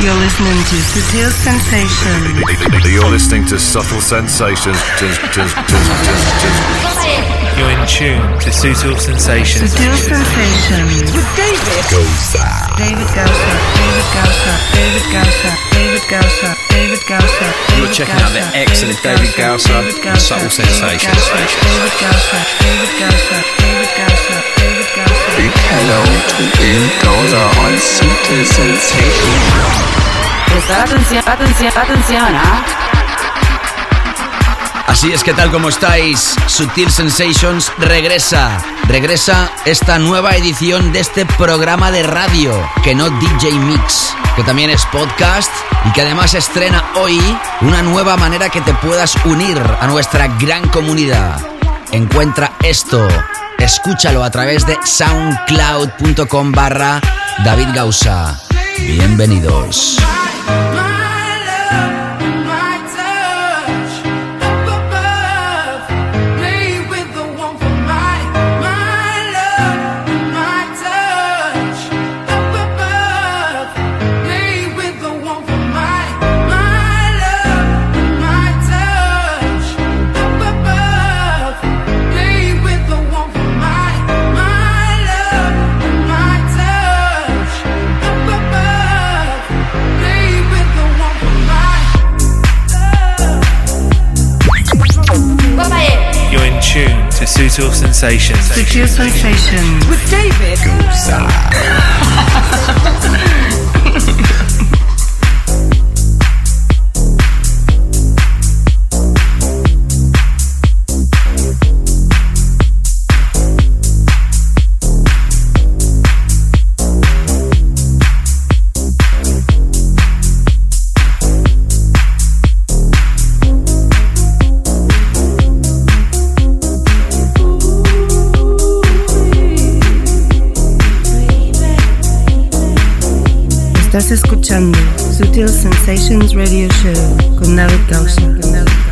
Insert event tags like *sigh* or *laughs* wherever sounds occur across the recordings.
You're listening to Subtle Sensations. You're listening to Subtle Sensations. You're in tune to Subtle Sensations. Subtle Sensations. With David. Goza. David Gausa. David Gausa. David Gausa. David Gausa. David Gausa. You're checking out the excellent David Gausa Subtle Sensations. David Gausa. David Gausa. David Gausa. ¿Ah? Así es que tal como estáis, Sutil Sensations regresa. Regresa esta nueva edición de este programa de radio, que no DJ Mix, que también es podcast y que además estrena hoy una nueva manera que te puedas unir a nuestra gran comunidad. Encuentra esto, escúchalo a través de soundcloud.com barra David Gausa. Bienvenidos. To Subtle Sensations. Subtle Sensations. With David. *laughs* Estás escuchando Sutil Sensations Radio Show con David Gausa.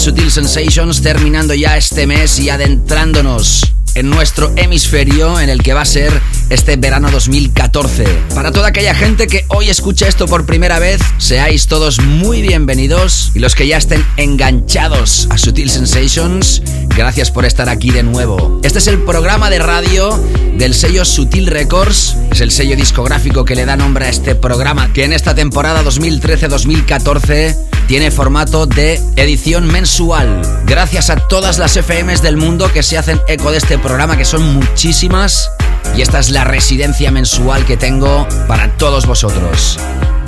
Sutil Sensations, terminando ya este mes y adentrándonos en nuestro hemisferio en el que va a ser este verano 2014. Para toda aquella gente que hoy escucha esto por primera vez, seáis todos muy bienvenidos y los que ya estén enganchados a Sutil Sensations, gracias por estar aquí de nuevo. Este es el programa de radio del sello Sutil Records, es el sello discográfico que le da nombre a este programa que en esta temporada 2013-2014 tiene formato de edición mensual. Gracias a todas las FMs del mundo que se hacen eco de este programa, que son muchísimas. Y esta es la residencia mensual que tengo para todos vosotros.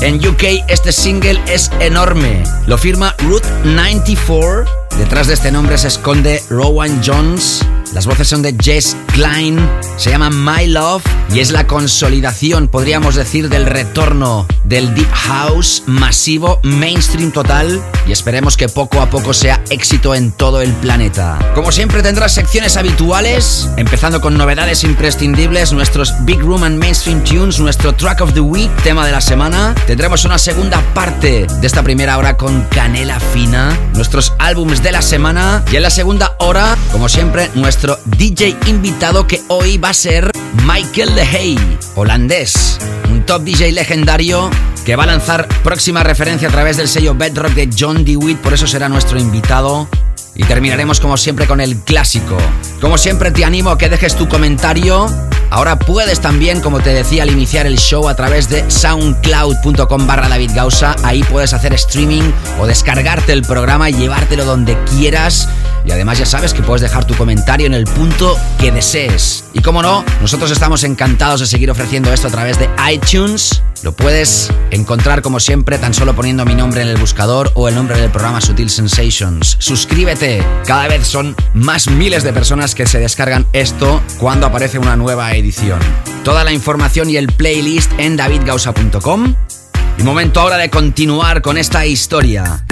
En UK este single es enorme. Lo firma Route 94. Detrás de este nombre se esconde Rowan Jones. Las voces son de Jess Klein. Se llama My Love y es la consolidación, podríamos decir, del retorno del Deep House masivo, mainstream total. Y esperemos que poco a poco sea éxito en todo el planeta. Como siempre tendrás secciones habituales, empezando con novedades imprescindibles, nuestros Big Room and Mainstream Tunes, nuestro Track of the Week, tema de la semana. Tendremos una segunda parte de esta primera hora con Canela Fina, nuestros álbumes de la semana y en la segunda hora, como siempre, nuestro DJ invitado que hoy va a ser Michael Lehey, holandés, un top DJ legendario que va a lanzar próxima referencia a través del sello Bedrock de John DeWitt, por eso será nuestro invitado. Y terminaremos como siempre con el clásico. Como siempre te animo a que dejes tu comentario Ahora puedes también, como te decía al iniciar el show, a través de soundcloud.com barra David Gausa. Ahí puedes hacer streaming o descargarte el programa y llevártelo donde quieras. Y además ya sabes que puedes dejar tu comentario en el punto que desees. Y como no, nosotros estamos encantados de seguir ofreciendo esto a través de iTunes. Lo puedes encontrar como siempre tan solo poniendo mi nombre en el buscador o el nombre del programa Sutil Sensations. Suscríbete. Cada vez son más miles de personas que se descargan esto cuando aparece una nueva edición. Toda la información y el playlist en davidgausa.com. Y momento ahora de continuar con esta historia.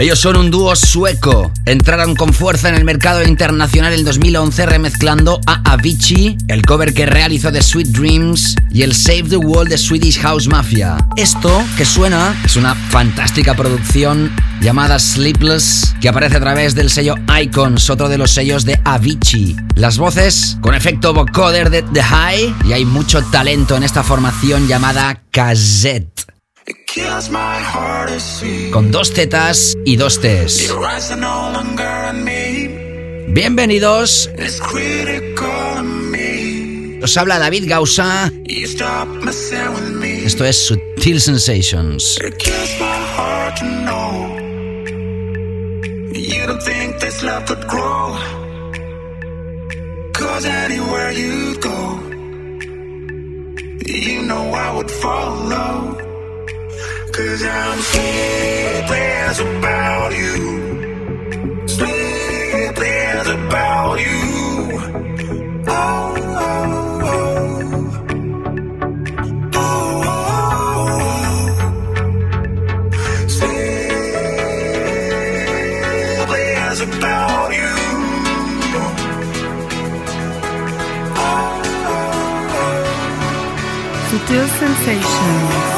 Ellos son un dúo sueco. Entraron con fuerza en el mercado internacional en 2011 remezclando a Avicii, el cover que realizó de Sweet Dreams y el Save the World de Swedish House Mafia. Esto que suena es una fantástica producción llamada Sleepless que aparece a través del sello Icons, otro de los sellos de Avicii. Las voces con efecto vocoder de The High y hay mucho talento en esta formación llamada Cassette. Con dos tetas y dos T's. Bienvenidos. Os habla David Gausa. Esto es Sutil Sensations. You don't think this love could grow. Cause anywhere you go, you know I would follow. Cause I'm sleepless about you. Sleepless about you. Oh, oh, oh. Oh, oh. Sleepless about you. Sutil Sensations.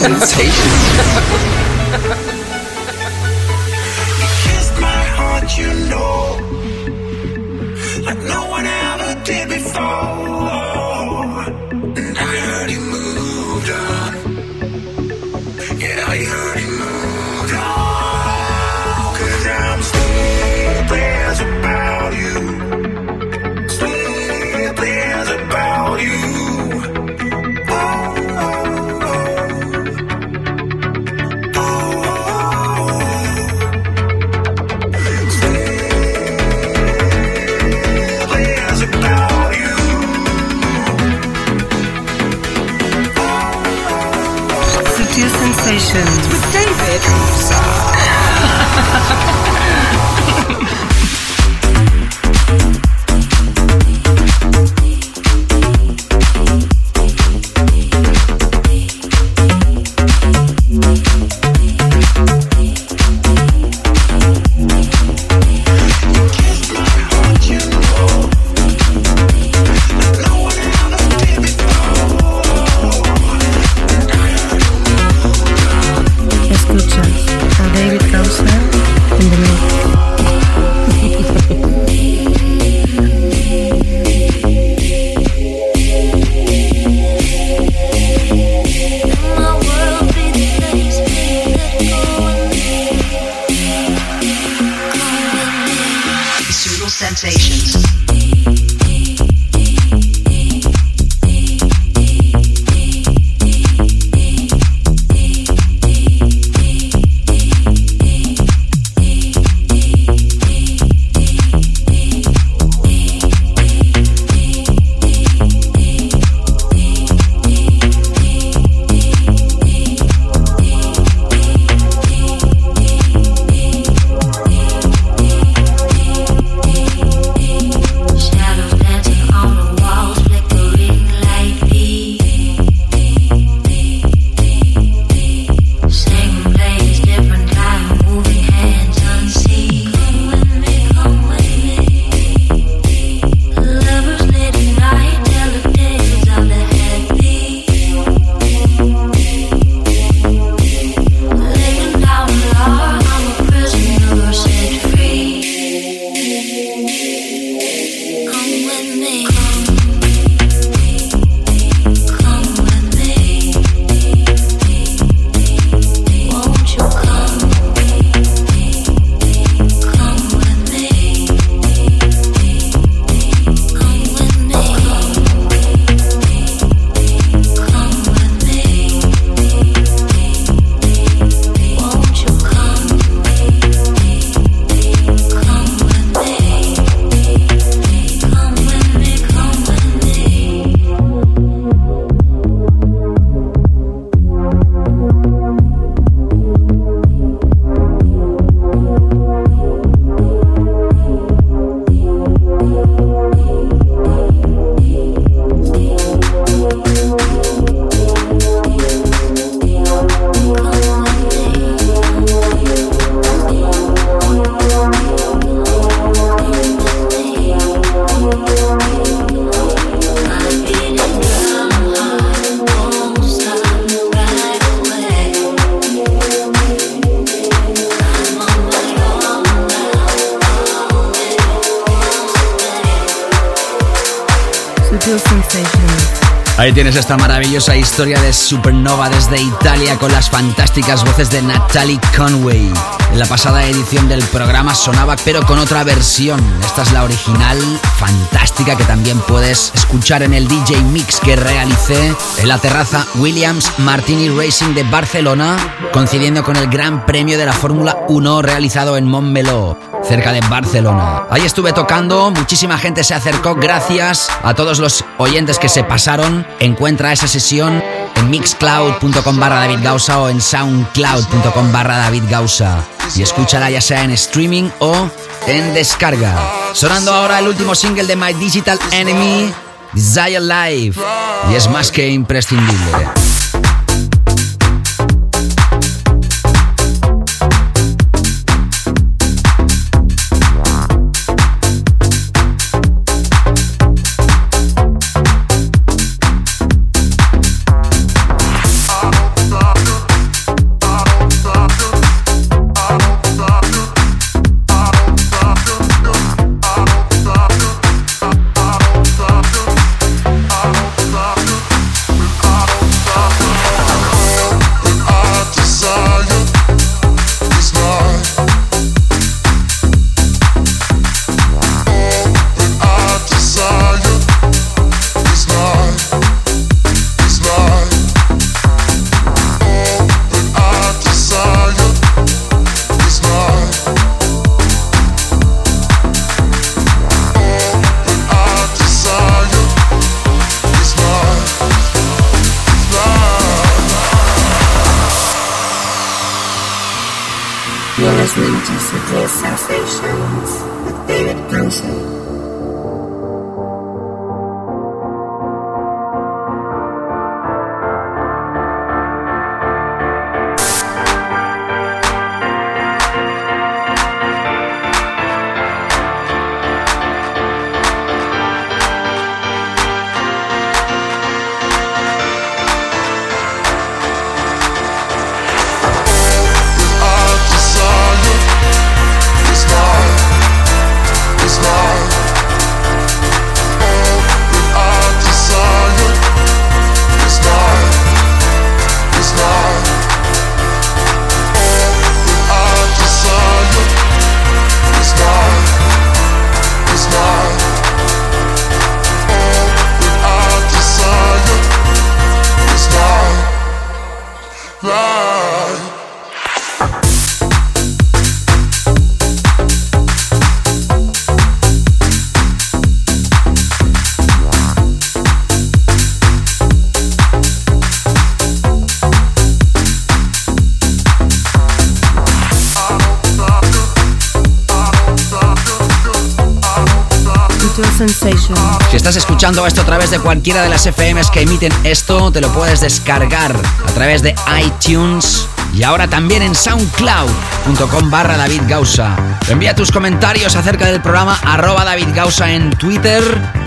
Sensation. Tienes esta maravillosa historia de Supernova desde Italia con las fantásticas voces de Natalie Conway. En la pasada edición del programa sonaba pero con otra versión. Esta es la original, fantástica, que también puedes escuchar en el DJ Mix que realicé en la terraza Williams Martini Racing de Barcelona, coincidiendo con el Gran Premio de la Fórmula 1 realizado en Montmeló, cerca de Barcelona. Ahí estuve tocando, muchísima gente se acercó, gracias a todos los oyentes que se pasaron Encuentra esa sesión en mixcloud.com barra David Gausa o en soundcloud.com barra David Gausa y escúchala ya sea en streaming o en descarga. Sonando ahora el último single de My Digital Enemy, Desire Live, y es más que imprescindible. Si estás escuchando esto a través de cualquiera de las FMs que emiten esto, te lo puedes descargar a través de iTunes y ahora también en soundcloud.com barra David Gausa. Envía tus comentarios acerca del programa arroba David Gausa en Twitter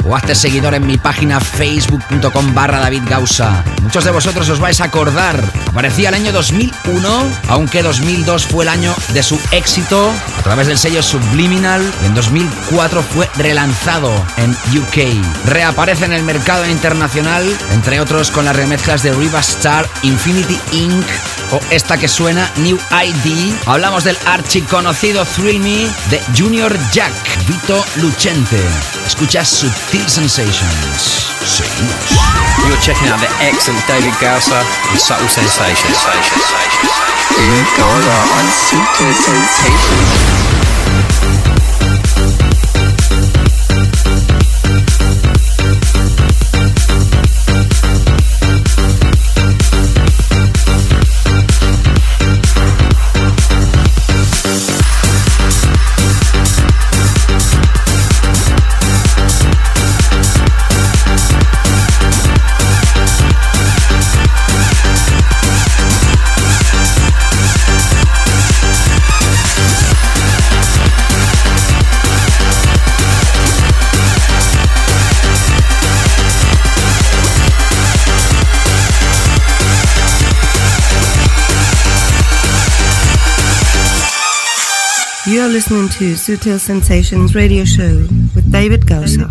o hazte seguidor en mi página facebook.com barra David Gausa. Muchos de vosotros os vais a acordar, aparecía el año 2001, aunque 2002 fue el año de su éxito a través del sello Subliminal y en 2004 fue relanzado en UK. Reaparece en el mercado internacional, entre otros con las remezclas de Riva Star, Infinity Inc. o esta que suena New ID. Hablamos del archiconocido Thrill Me de Junior Jack, Vito Lucente. Escucha Sutil Sensations. Seguimos. You're checking out the excellent David Gausser and Subtle Sensations. David Gausa on Sutil Sensations. Listening to Sutil Sensations radio show with David Gausa.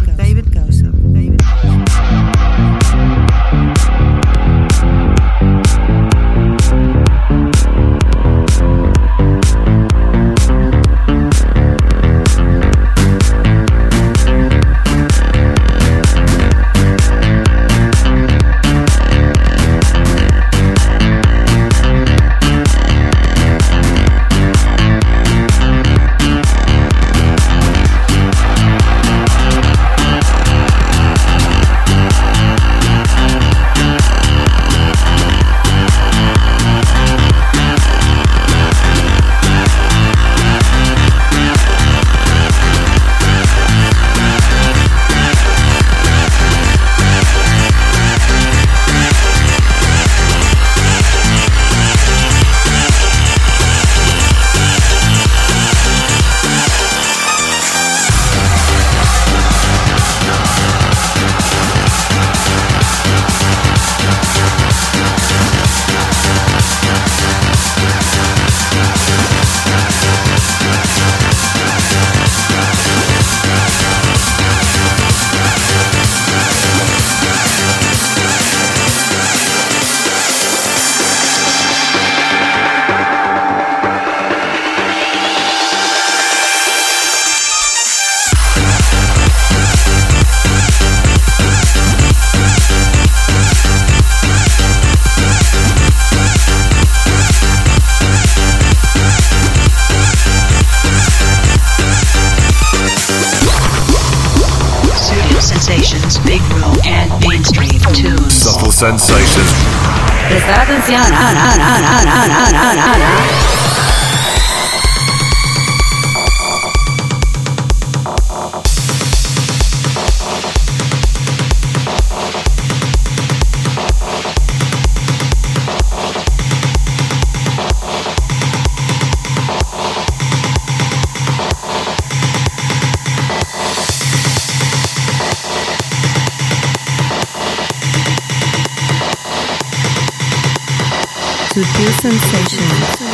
Sensations, Big Room and Mainstream Tunes. Subtle sensations. Prestar atención. Sutil Sensations.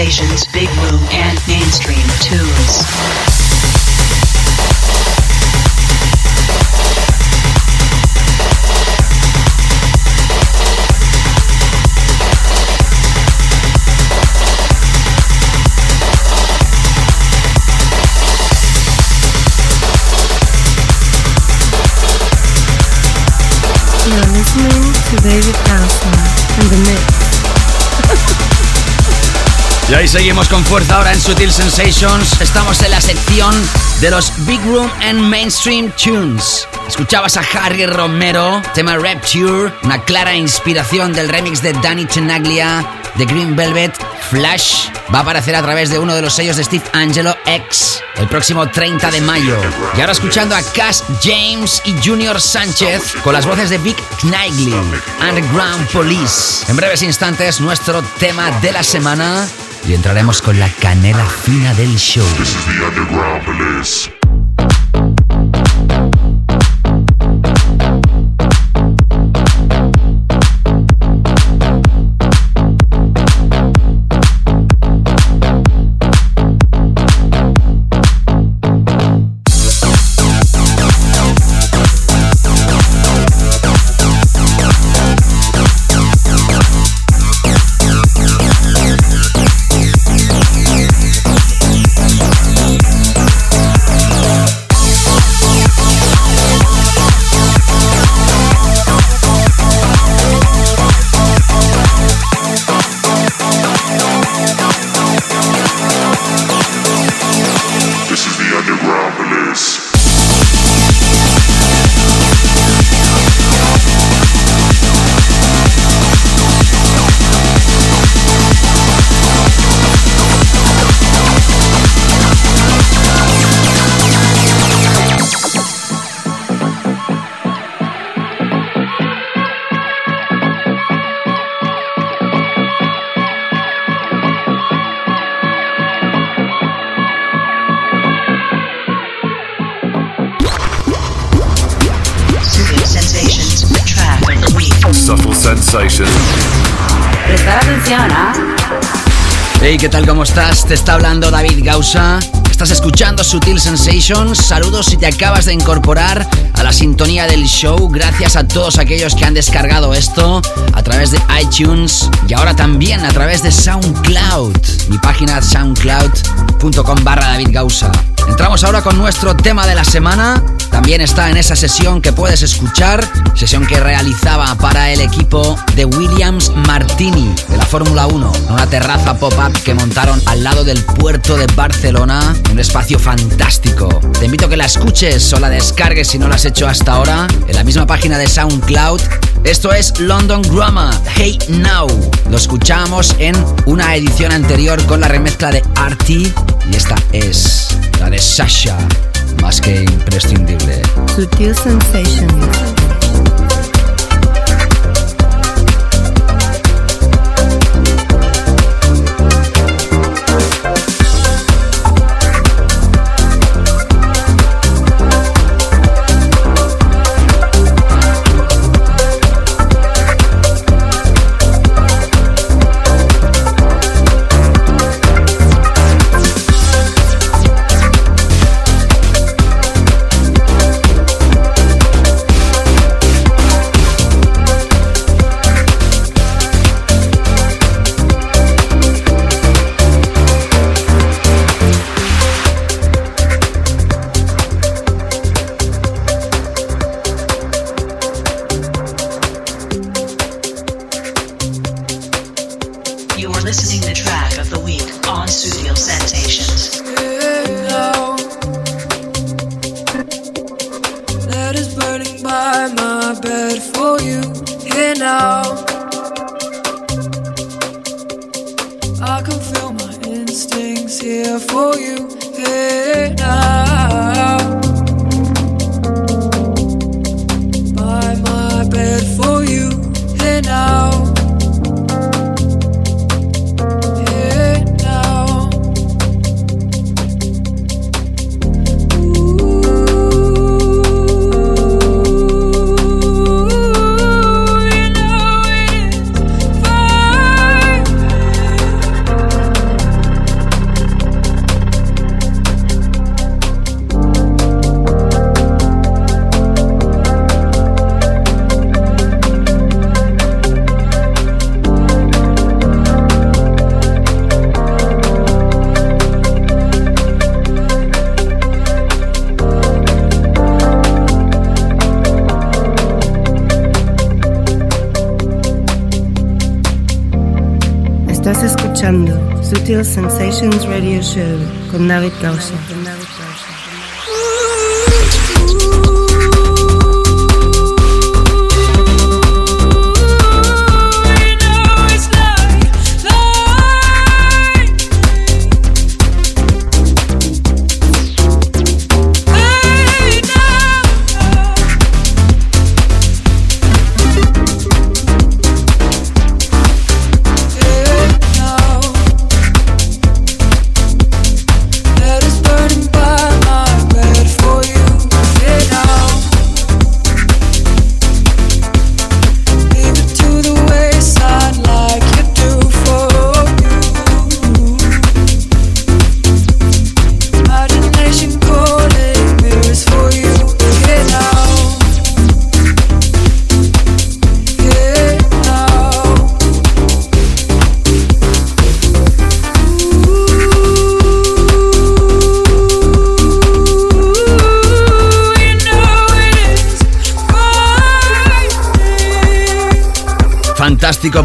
Sensations, seguimos con fuerza ahora en Sutil Sensations. Estamos en la sección de los Big Room and Mainstream Tunes. Escuchabas a Harry Romero, tema Rapture, una clara inspiración del remix de Danny Tenaglia de Green Velvet. Flash va a aparecer a través de uno de los sellos de Steve Angelo X el próximo 30 de mayo. Y ahora escuchando a Cass James y Junior Sánchez con las voces de Vic Knightley, Underground Police. En breves instantes, nuestro tema de la semana y entraremos con la canela fina del show. This is the Te está hablando David Gausa. Estás escuchando Sutil Sensations. Saludos si te acabas de incorporar a la sintonía del show. Gracias a todos aquellos que han descargado esto a través de iTunes y ahora también a través de SoundCloud. Mi página soundcloud.com barra David Gausa. Entramos ahora con nuestro tema de la semana. También está en esa sesión que puedes escuchar, sesión que realizaba para el equipo de Williams Martini de la Fórmula 1, en una terraza pop-up que montaron al lado del puerto de Barcelona, un espacio fantástico. Te invito que la escuches o la descargues si no la has hecho hasta ahora, en la misma página de SoundCloud. Esto es London Grammar, Hey Now. Lo escuchamos en una edición anterior con la remezcla de Artie y esta es la de Sasha, más que imprescindible. Escuchando Sutil Sensations Radio Show con David Gausa.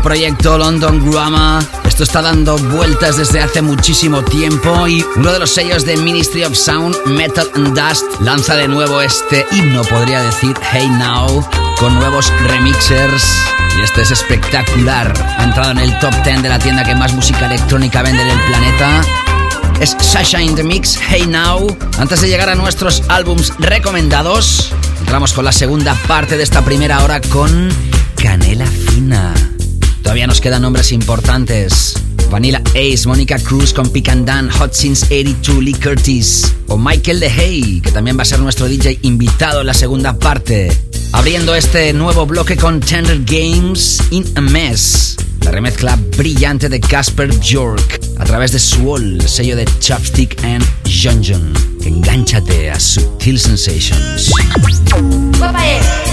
Proyecto London Grammar. Esto está dando vueltas desde hace muchísimo tiempo y uno de los sellos de Ministry of Sound, Metal and Dust, lanza de nuevo este himno, podría decir, Hey Now, con nuevos remixers. Y este es espectacular. Ha entrado en el top 10 de la tienda que más música electrónica vende en el planeta. Es Sasha in the Mix, Hey Now. Antes de llegar a nuestros álbums recomendados, entramos con la segunda parte de esta primera hora con Canela Fina. Todavía nos quedan nombres importantes. Vanilla Ace, Mónica Cruz con Pick and Dan, Hot 82, Lee Curtis o Michael DeHay, que también va a ser nuestro DJ invitado en la segunda parte. Abriendo este nuevo bloque con Tender Games in a Mess, la remezcla brillante de Casper York a través de Swall, sello de Chopstick and Junction. Engánchate a Subtil Sensations.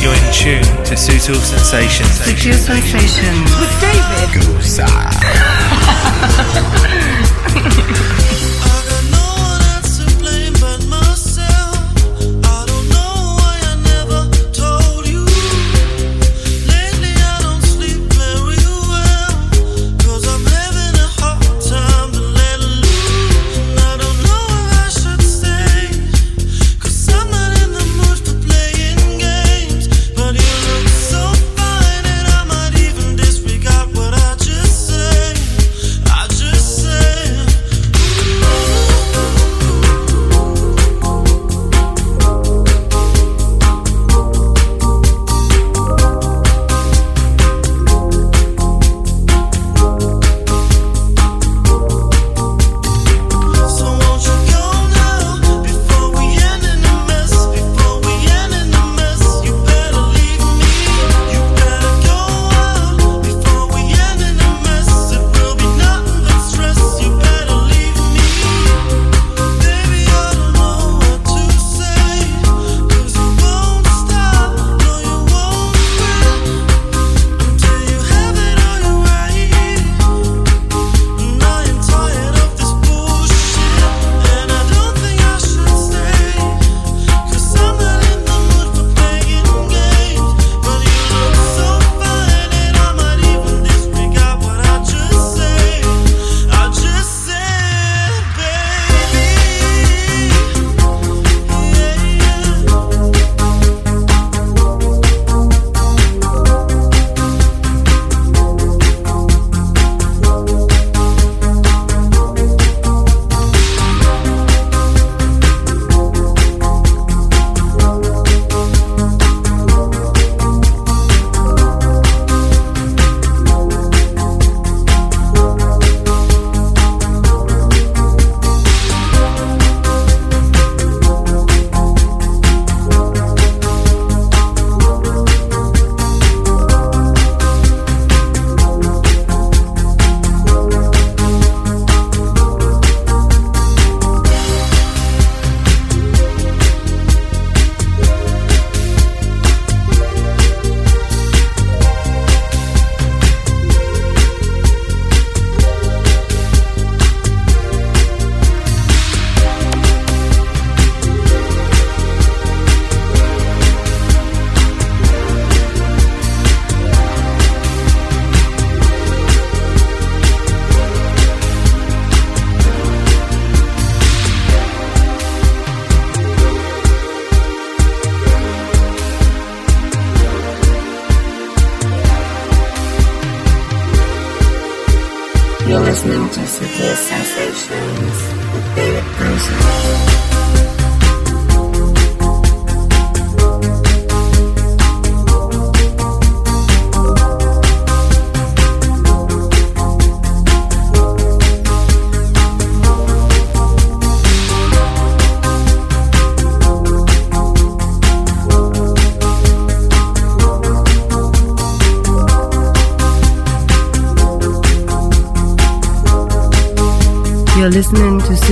You're in tune to Subtle Sensations. Subtle Sensations with David. Gusa. *laughs*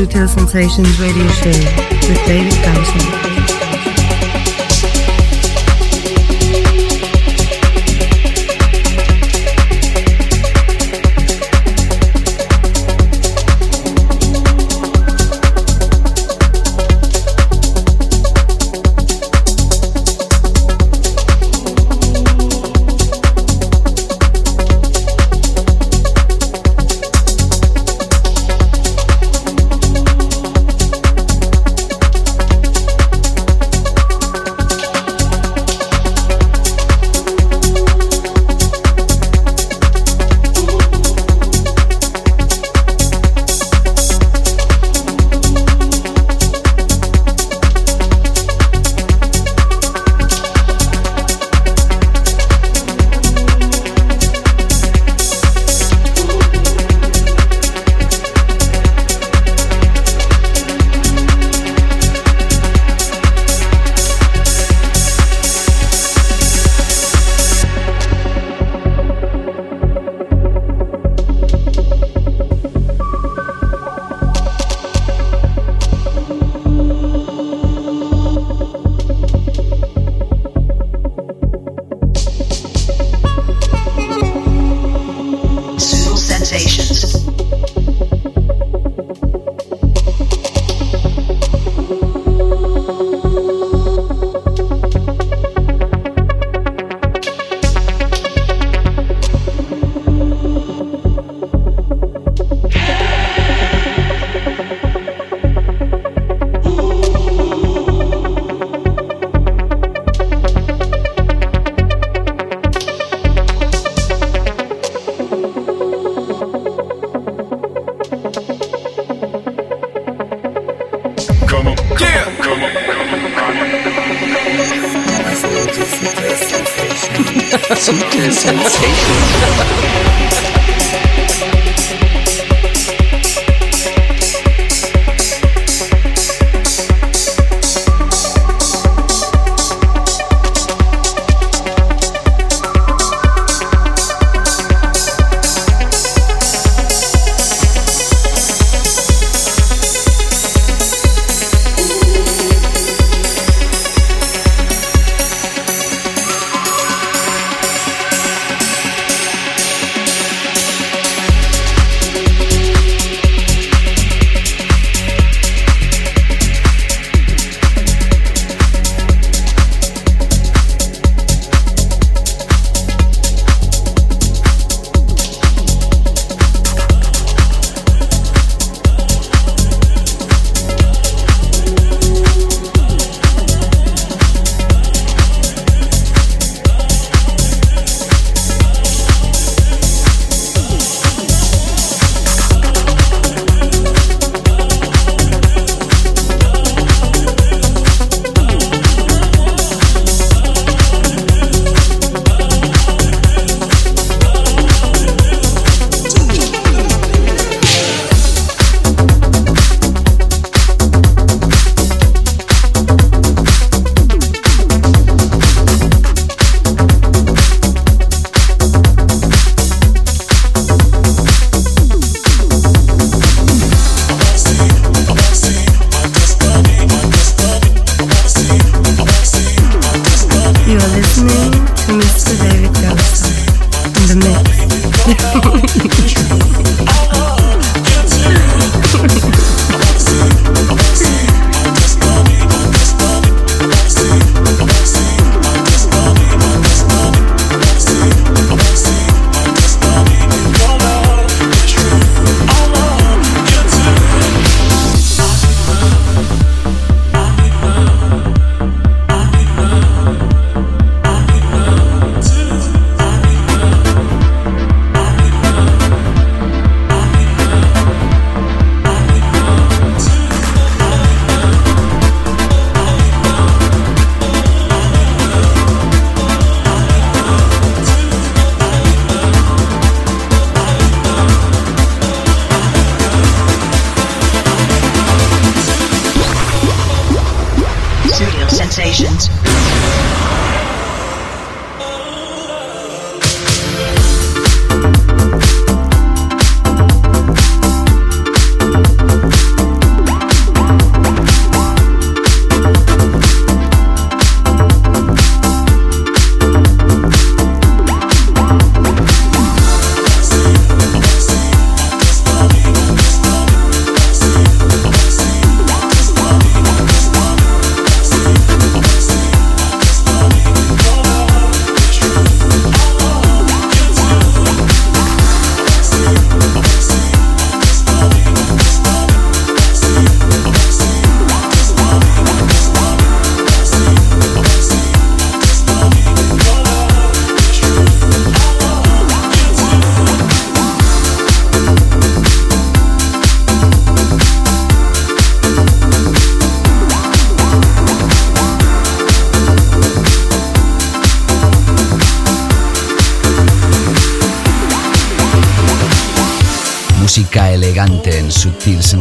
to Sensations Radio Show with David Thompson.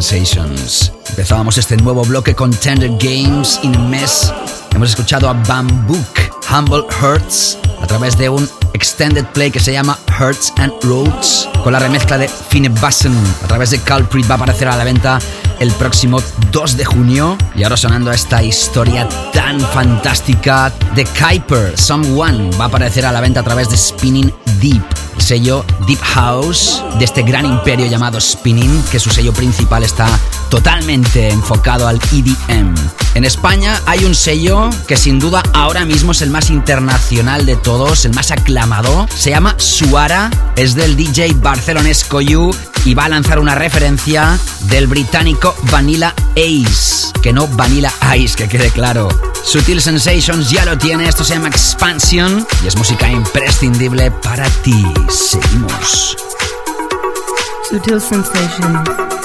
Sensations. Empezábamos este nuevo bloque con Tender Games in a Mess. Hemos escuchado a Bambook, Humble Hurts, a través de un extended play que se llama Hurts and Roads, con la remezcla de Finebassen. A través de Culprit va a aparecer a la venta el próximo 2 de junio. Y ahora sonando esta historia tan fantástica de Kuiper, Someone, va a aparecer a la venta a través de Spinning Deep, sello Deep House de este gran imperio llamado Spinning, que su sello principal está totalmente enfocado al EDM. En España hay un sello que sin duda ahora mismo es el más internacional de todos, el más aclamado. Se llama Suara, es del DJ barcelonesco You y va a lanzar una referencia del británico Vanilla Ace, que no Vanilla Ice, que quede claro. Sutil Sensations ya lo tiene, esto se llama Expansion y es música imprescindible para ti. Seguimos. Sutil Sensations.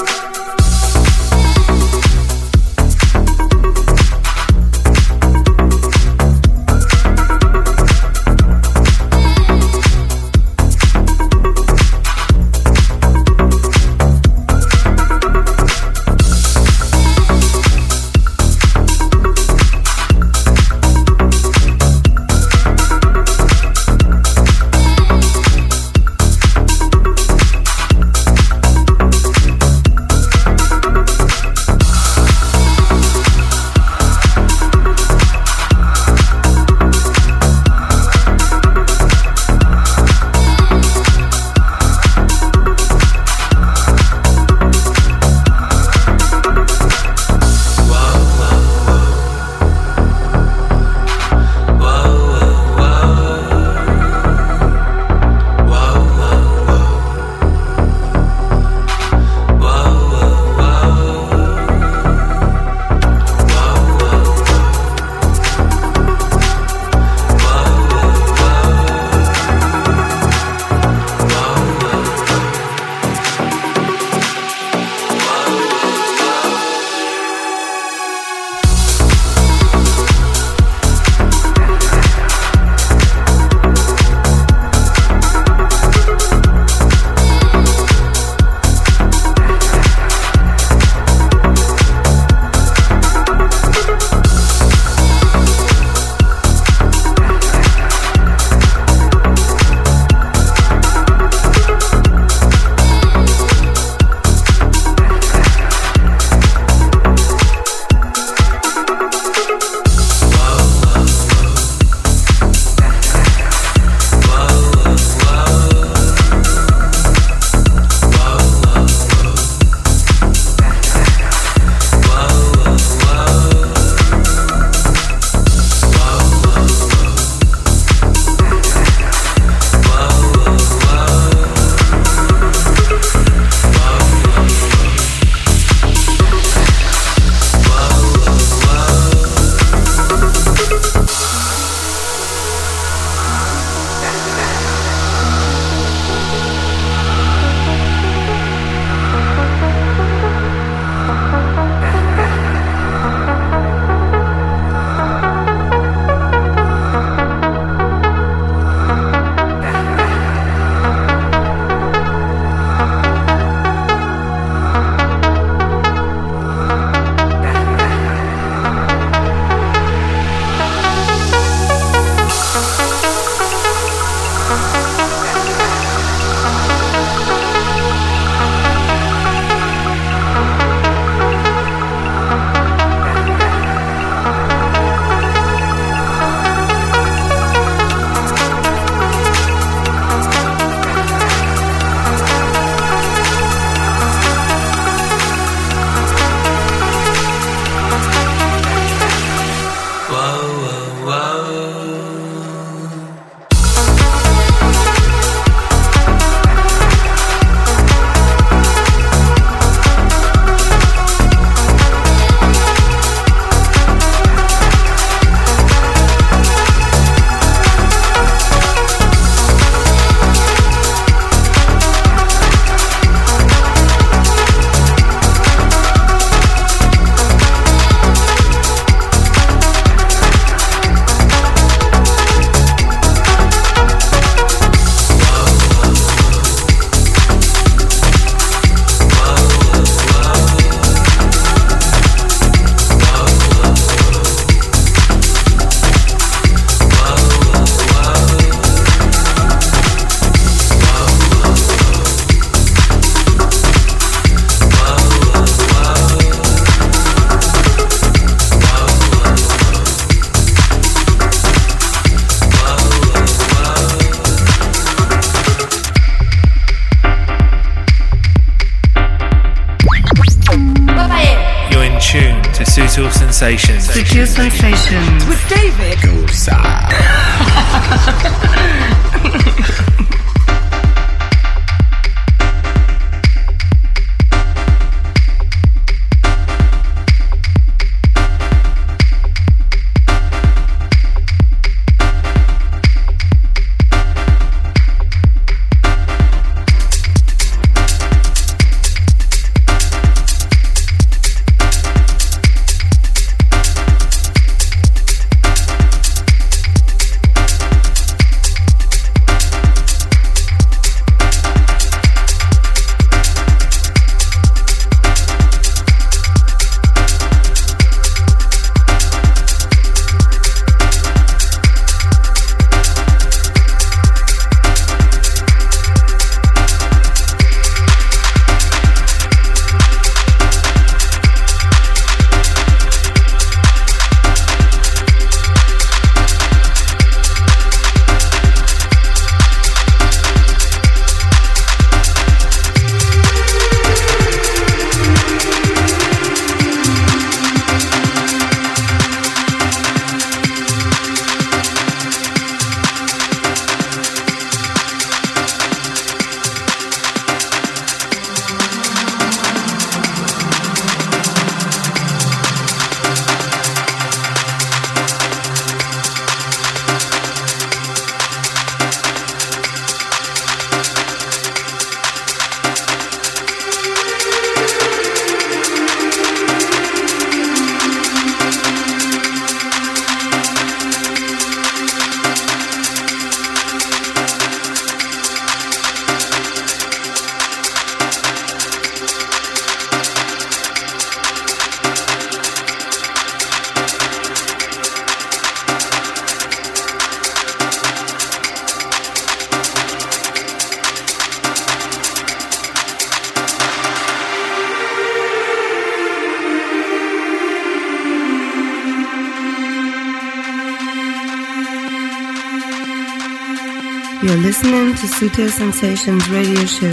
Sutil Sensations radio show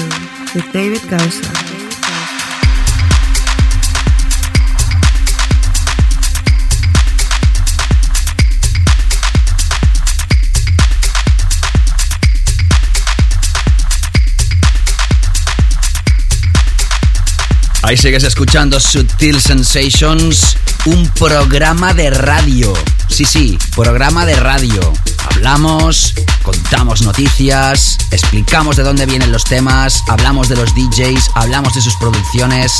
with David Gausa. Ahí sigues escuchando Sutil Sensations, un programa de radio. Sí, sí, programa de radio. Hablamos, contamos noticias, explicamos de dónde vienen los temas, hablamos de los DJs, hablamos de sus producciones.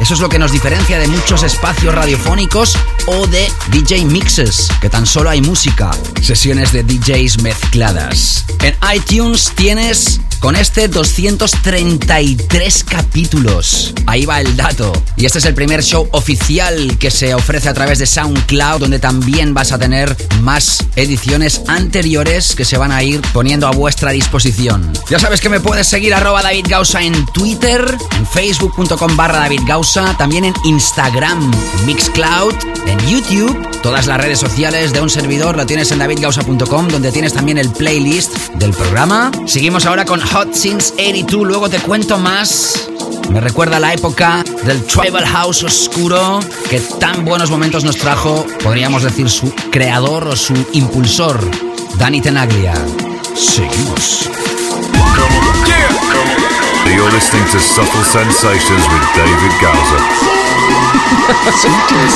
Eso es lo que nos diferencia de muchos espacios radiofónicos o de DJ mixes, que tan solo hay música, sesiones de DJs mezcladas. En iTunes tienes con este 233 capítulos. Ahí va el dato. Y este es el primer show oficial que se ofrece a través de SoundCloud, donde también vas a tener más ediciones anteriores que se van a ir poniendo a vuestra disposición. Ya sabes que me puedes seguir arroba David Gausa en Twitter, en facebook.com barra David Gausa, también en Instagram, Mixcloud, en YouTube. Todas las redes sociales de un servidor lo tienes en davidgausa.com, donde tienes también el playlist del programa. Seguimos ahora con Hot Since 82, luego te cuento más. Me recuerda la época del Tribal House oscuro que tan buenos momentos nos trajo, podríamos decir, su creador o su impulsor, Danny Tenaglia. Seguimos. Sutil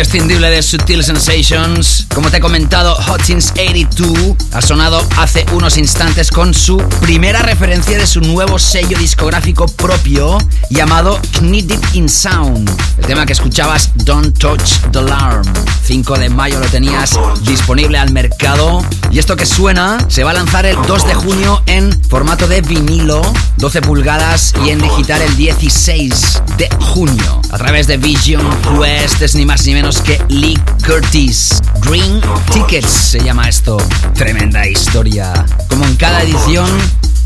imprescindible de Sutil Sensations. Como te he comentado, Since 82 ha sonado hace unos instantes con su primera referencia de su nuevo sello discográfico propio llamado Knitted in Sound. El tema que escuchabas, Don't Touch the Alarm. 5 de mayo lo tenías disponible al mercado. Y esto que suena se va a lanzar el 2 de junio en formato de vinilo, 12 pulgadas y en digital el 16 de junio. A través de Vision Quest es ni más ni menos que Lee Curtis. Green Tickets se llama esto. Tremenda historia. Como en cada edición,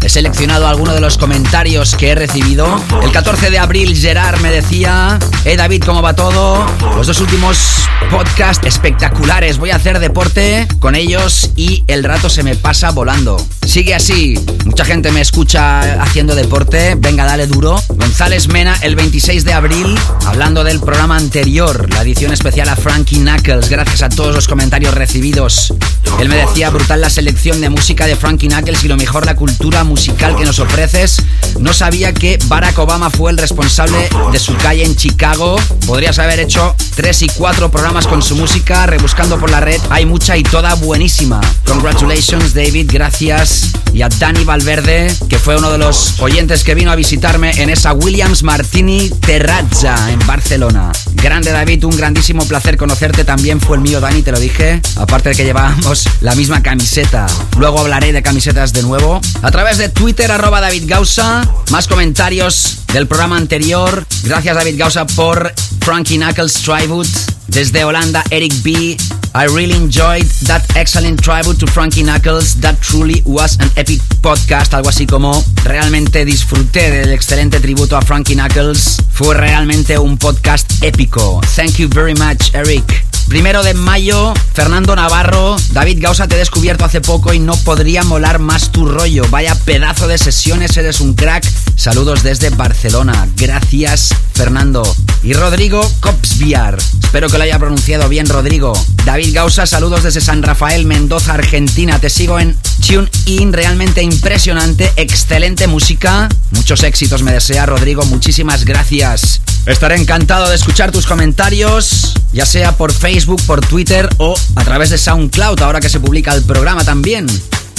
He seleccionado algunos de los comentarios que he recibido. El 14 de abril Gerard me decía, eh David, ¿cómo va todo? Los dos últimos podcasts espectaculares. Voy a hacer deporte con ellos y el rato se me pasa volando. Sigue así. Mucha gente me escucha haciendo deporte. Venga, dale duro. González Mena el 26 de abril, hablando del programa anterior, la edición especial a Frankie Knuckles. Gracias a todos los comentarios recibidos. Él me decía, brutal la selección de música de Frankie Knuckles y lo mejor la cultura musical que nos ofreces. No sabía que Barack Obama fue el responsable de su calle en Chicago. Podrías haber hecho tres y cuatro programas con su música, rebuscando por la red. Hay mucha y toda buenísima. Congratulations, David, gracias. Y a Dani Valverde, que fue uno de los oyentes que vino a visitarme en esa Williams Martini Terrazza en Barcelona. Grande David, un grandísimo placer conocerte. También fue el mío, Dani, te lo dije. Aparte de que llevábamos la misma camiseta. Luego hablaré de camisetas de nuevo. A través de Twitter, arroba David Gausa. Más comentarios del programa anterior. Gracias, David Gausa, por Frankie Knuckles Tribute. Desde Holanda, Eric B. I really enjoyed that excellent tribute to Frankie Knuckles. That truly was an epic podcast. Algo así como realmente disfruté del excelente tributo a Frankie Knuckles. Fue realmente un podcast épico. Thank you very much, Eric. Primero de mayo, Fernando Navarro. David Gausa, te he descubierto hace poco y no podría molar más tu rollo. Vaya pedazo de sesiones, eres un crack. Saludos desde Barcelona. Gracias, Fernando. Y Rodrigo Copsviar. Espero que lo haya pronunciado bien, Rodrigo. David Gausa, saludos desde San Rafael, Mendoza, Argentina. Te sigo en TuneIn, realmente impresionante, excelente música. Muchos éxitos me desea, Rodrigo. Muchísimas gracias. Estaré encantado de escuchar tus comentarios, ya sea por Facebook, por Twitter o a través de SoundCloud, ahora que se publica el programa también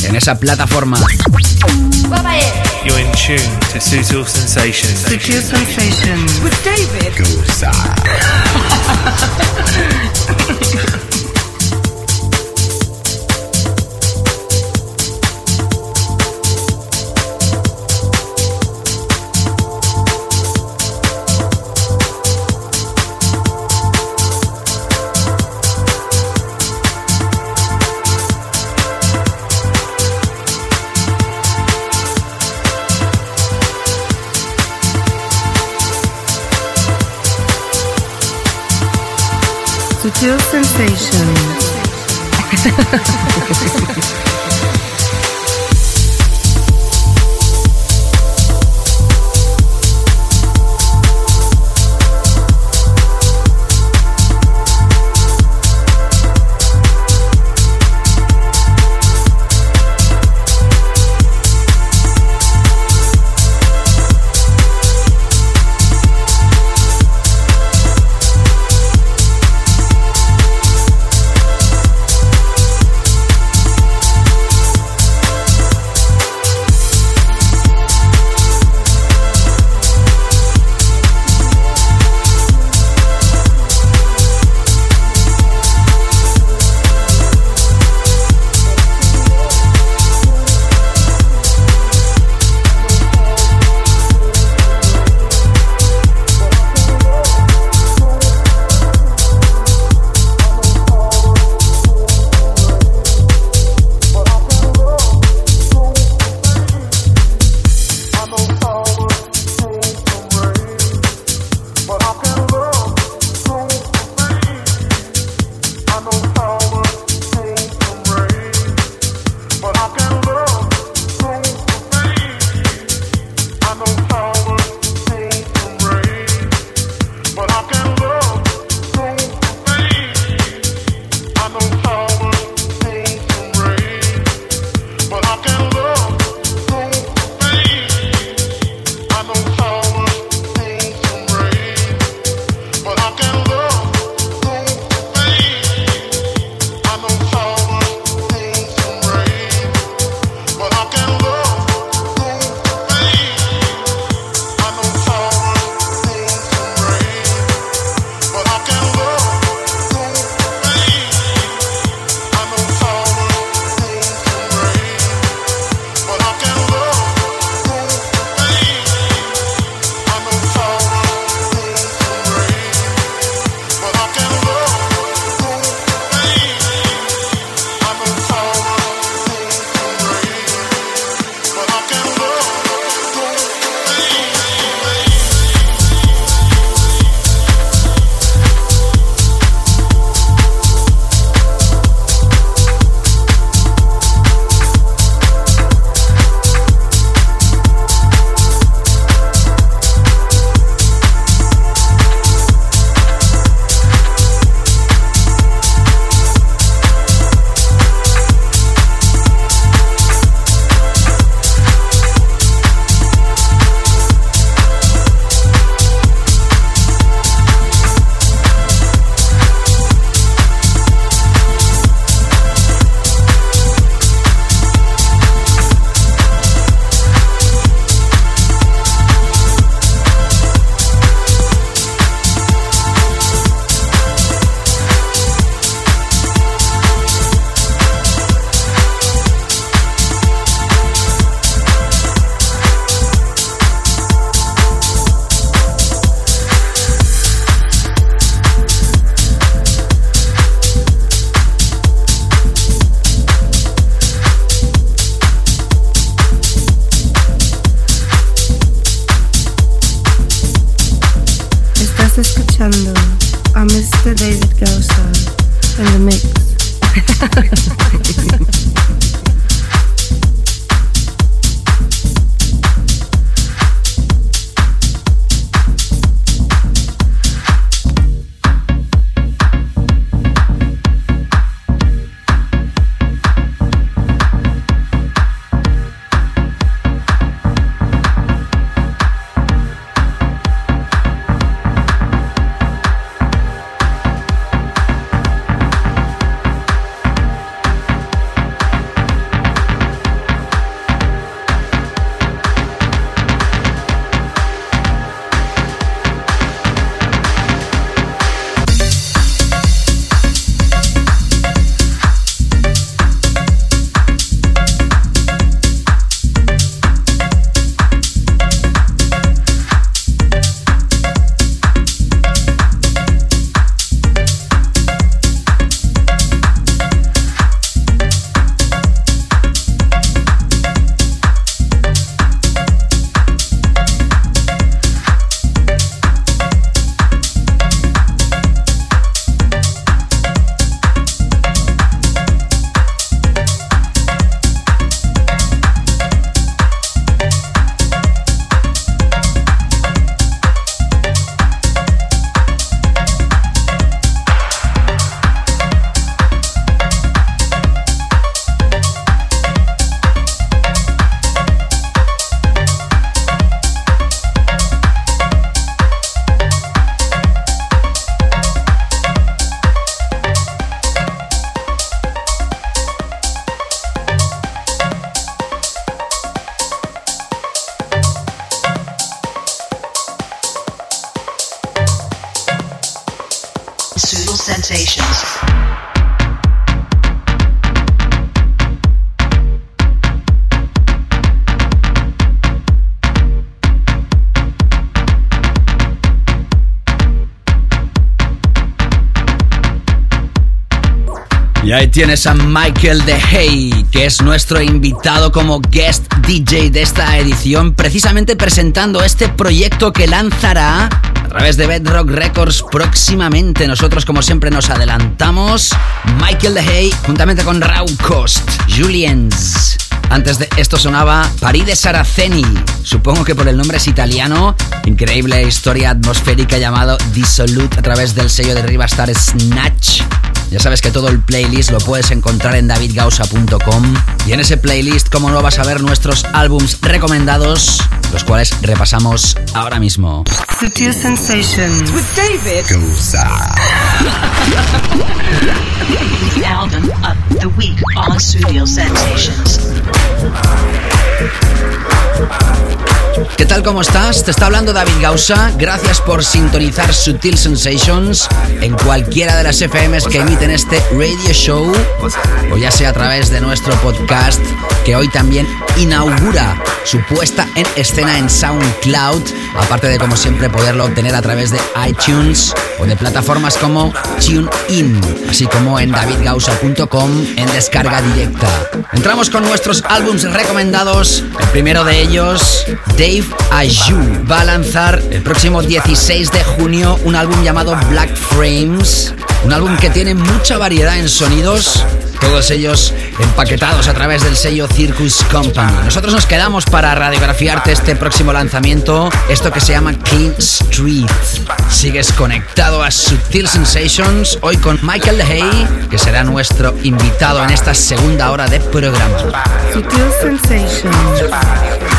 en esa plataforma. You're in tune to Sutil Sensations. Sutil Sensations. With David. *laughs* Sutil Sensations. *laughs* tienes a Michael de Hey, que es nuestro invitado como guest DJ de esta edición, precisamente presentando este proyecto que lanzará a través de Bedrock Records próximamente. Nosotros, como siempre, nos adelantamos. Michael de Hey, juntamente con Raw Cost, Julians. Antes de esto sonaba París de Saraceni. Supongo que por el nombre es italiano. Increíble historia atmosférica llamado Dissolute a través del sello de Rivastar Snatch. Ya sabes que todo el playlist lo puedes encontrar en davidgausa.com y en ese playlist, como no, vas a ver nuestros álbums recomendados, los cuales repasamos ahora mismo. Sutil Sensations. With David The album of the week on Studio Sensations. ¿Qué tal? ¿Cómo estás? Te está hablando David Gausa. Gracias por sintonizar Sutil Sensations en cualquiera de las FMs que emiten este radio show o ya sea a través de nuestro podcast que hoy también inaugura su puesta en escena en SoundCloud, aparte de como siempre poderlo obtener a través de iTunes o de plataformas como TuneIn, así como en davidgausa.com en descarga directa. Entramos con nuestros álbums recomendados. El primero de ellos, Dave Aju, va a lanzar el próximo 16 de junio un álbum llamado Black Frames, un álbum que tiene mucha variedad en sonidos todos ellos empaquetados a través del sello Circus Company. Nosotros nos quedamos para radiografiarte este próximo lanzamiento, esto que se llama Clean Street. Sigues conectado a Sutil Sensations, hoy con Michael Hay, que será nuestro invitado en esta segunda hora de programa. Sensations.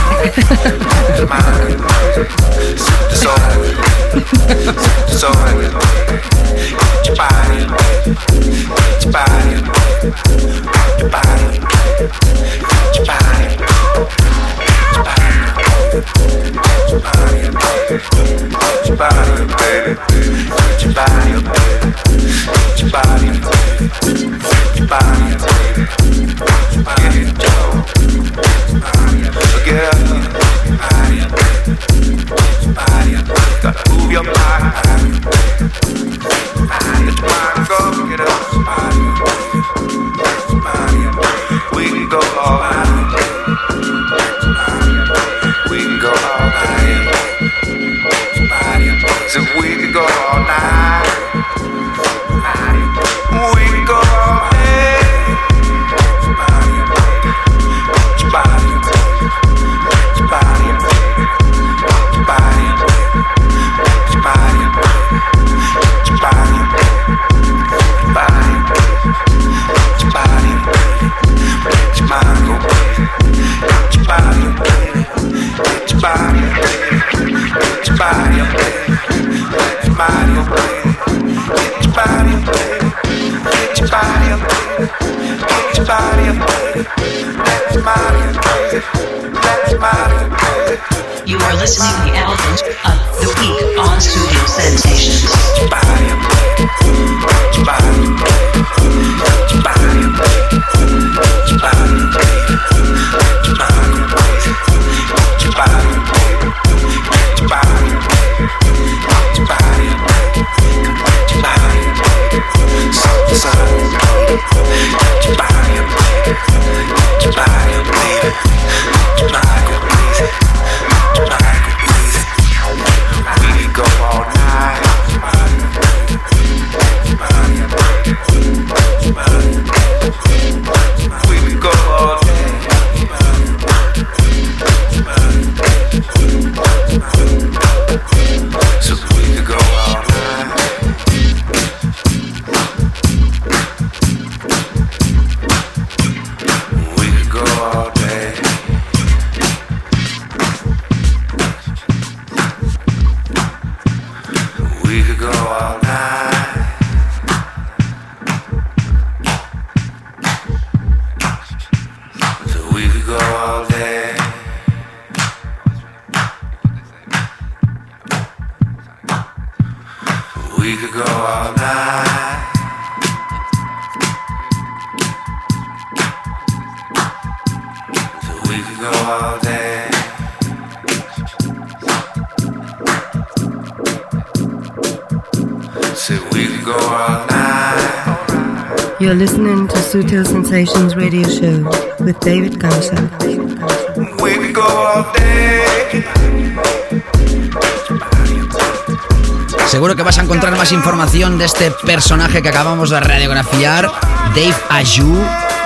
Yeah. Información de este personaje que acabamos de radiografiar, Dave Ayu,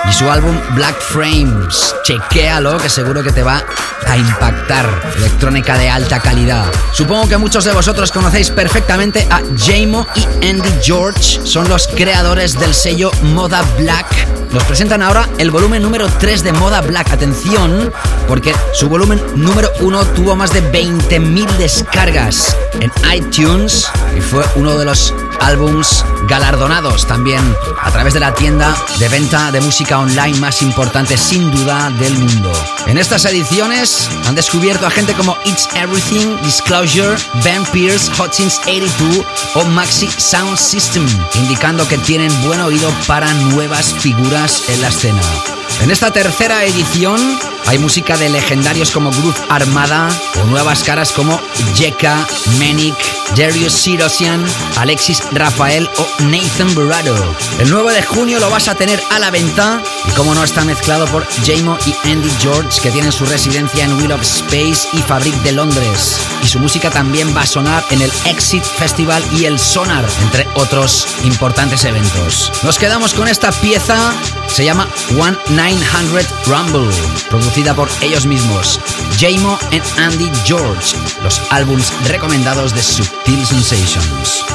y su álbum Black Frames. Chequéalo, que seguro que te va a impactar. Electrónica de alta calidad. Supongo que muchos de vosotros conocéis perfectamente a Jamo y Andy George. Son los creadores del sello Moda Black. Nos presentan ahora el volumen número 3 de Moda Black. Atención, porque su volumen número 1 tuvo más de 20.000 descargas en iTunes y fue uno de los álbums galardonados también a través de la tienda de venta de música online más importante sin duda del mundo. En estas ediciones han descubierto a gente como It's Everything, Disclosure, Ben Pierce, Hutchins 82 o Maxi Sound System, indicando que tienen buen oído para nuevas figuras en la escena. En esta tercera edición hay música de legendarios como Groove Armada o nuevas caras como Jeka, Menik, Darius Sirosian, Alexis Rafael o Nathan Burrado. El 9 de junio lo vas a tener a la venta y como no está mezclado por Jamo y Andy George que tienen su residencia en Wheel of Space y Fabric de Londres. Y su música también va a sonar en el Exit Festival y el Sonar, entre otros importantes eventos. Nos quedamos con esta pieza, se llama One 900 Rumble, producida por ellos mismos, Jamo and Andy George, los álbums recomendados de Subtil Sensations.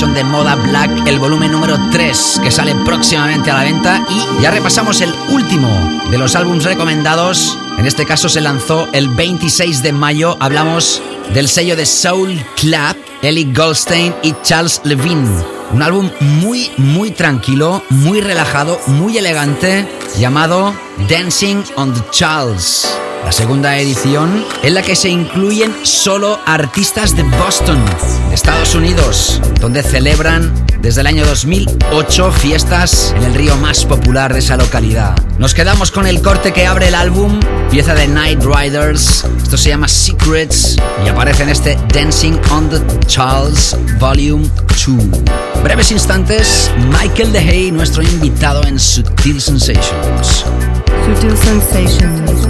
De Moda Black, el volumen número 3 que sale próximamente a la venta y ya repasamos el último de los álbums recomendados. En este caso se lanzó el 26 de mayo. Hablamos del sello de Soul Club, Ellie Goldstein y Charles Levine. Un álbum muy, muy tranquilo, muy relajado, muy elegante, llamado Dancing on the Charles. La segunda edición en la que se incluyen solo artistas de Boston, Estados Unidos, donde celebran desde el año 2008 fiestas en el río más popular de esa localidad. Nos quedamos con el corte que abre el álbum, pieza de Night Riders. Esto se llama Secrets y aparece en este Dancing on the Charles Volume 2. Breves instantes, Michael DeHay, nuestro invitado en Sutil Sensations. Sutil Sensations.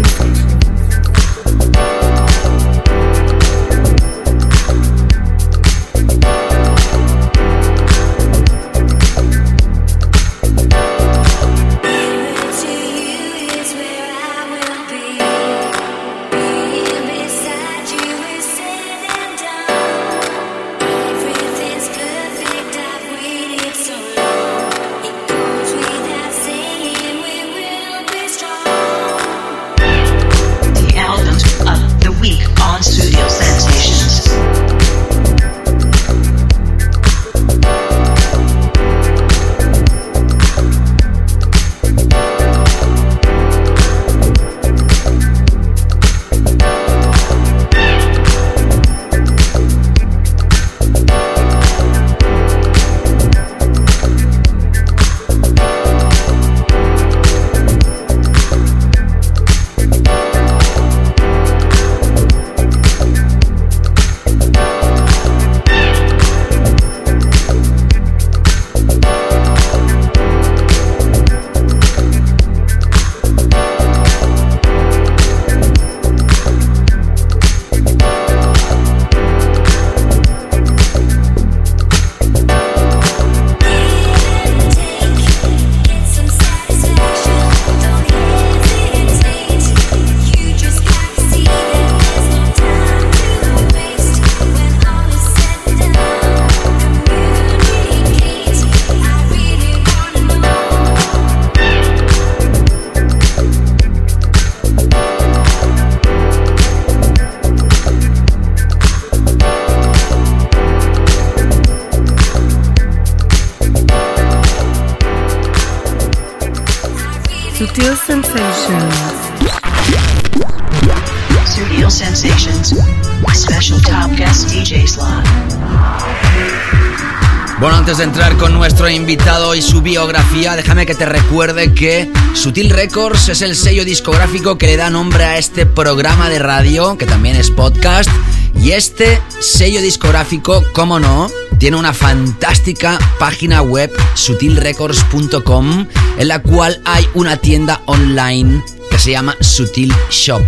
Biografía, déjame que te recuerde que Sutil Records es el sello discográfico que le da nombre a este programa de radio, que también es podcast. Y este sello discográfico, como no, tiene una fantástica página web, sutilrecords.com, en la cual hay una tienda online que se llama Sutil Shop.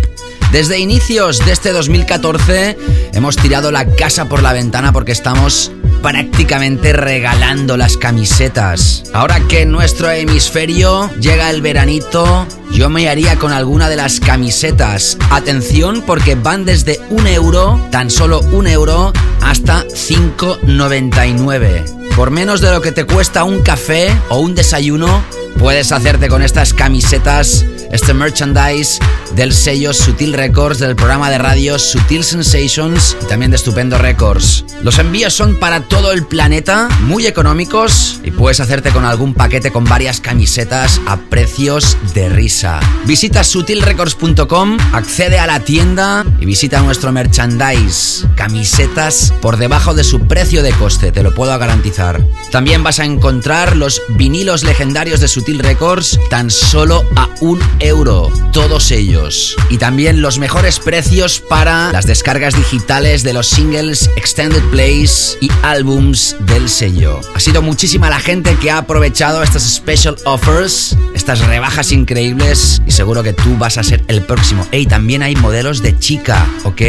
Desde inicios de este 2014 hemos tirado la casa por la ventana porque estamos prácticamente regalando las camisetas. Ahora que en nuestro hemisferio llega el veranito, yo me haría con alguna de las camisetas. Atención porque van desde un euro, tan solo un euro, hasta 5,99. Por menos de lo que te cuesta un café o un desayuno, puedes hacerte con estas camisetas, este merchandise del sello Sutil Records, del programa de radio Sutil Sensations y también de Estupendo Records. Los envíos son para todo el planeta, muy económicos y puedes hacerte con algún paquete con varias camisetas a precios de risa. Visita sutilrecords.com, accede a la tienda y visita nuestro merchandise. Camisetas por debajo de su precio de coste, te lo puedo garantizar. También vas a encontrar los vinilos legendarios de Sutil Records tan solo a un euro, todos ellos. Y también los mejores precios para las descargas digitales de los singles, extended plays y álbums del sello. Ha sido muchísima la gente que ha aprovechado estas special offers, estas rebajas increíbles y seguro que tú vas a ser el próximo. También hay modelos de chica, ¿ok?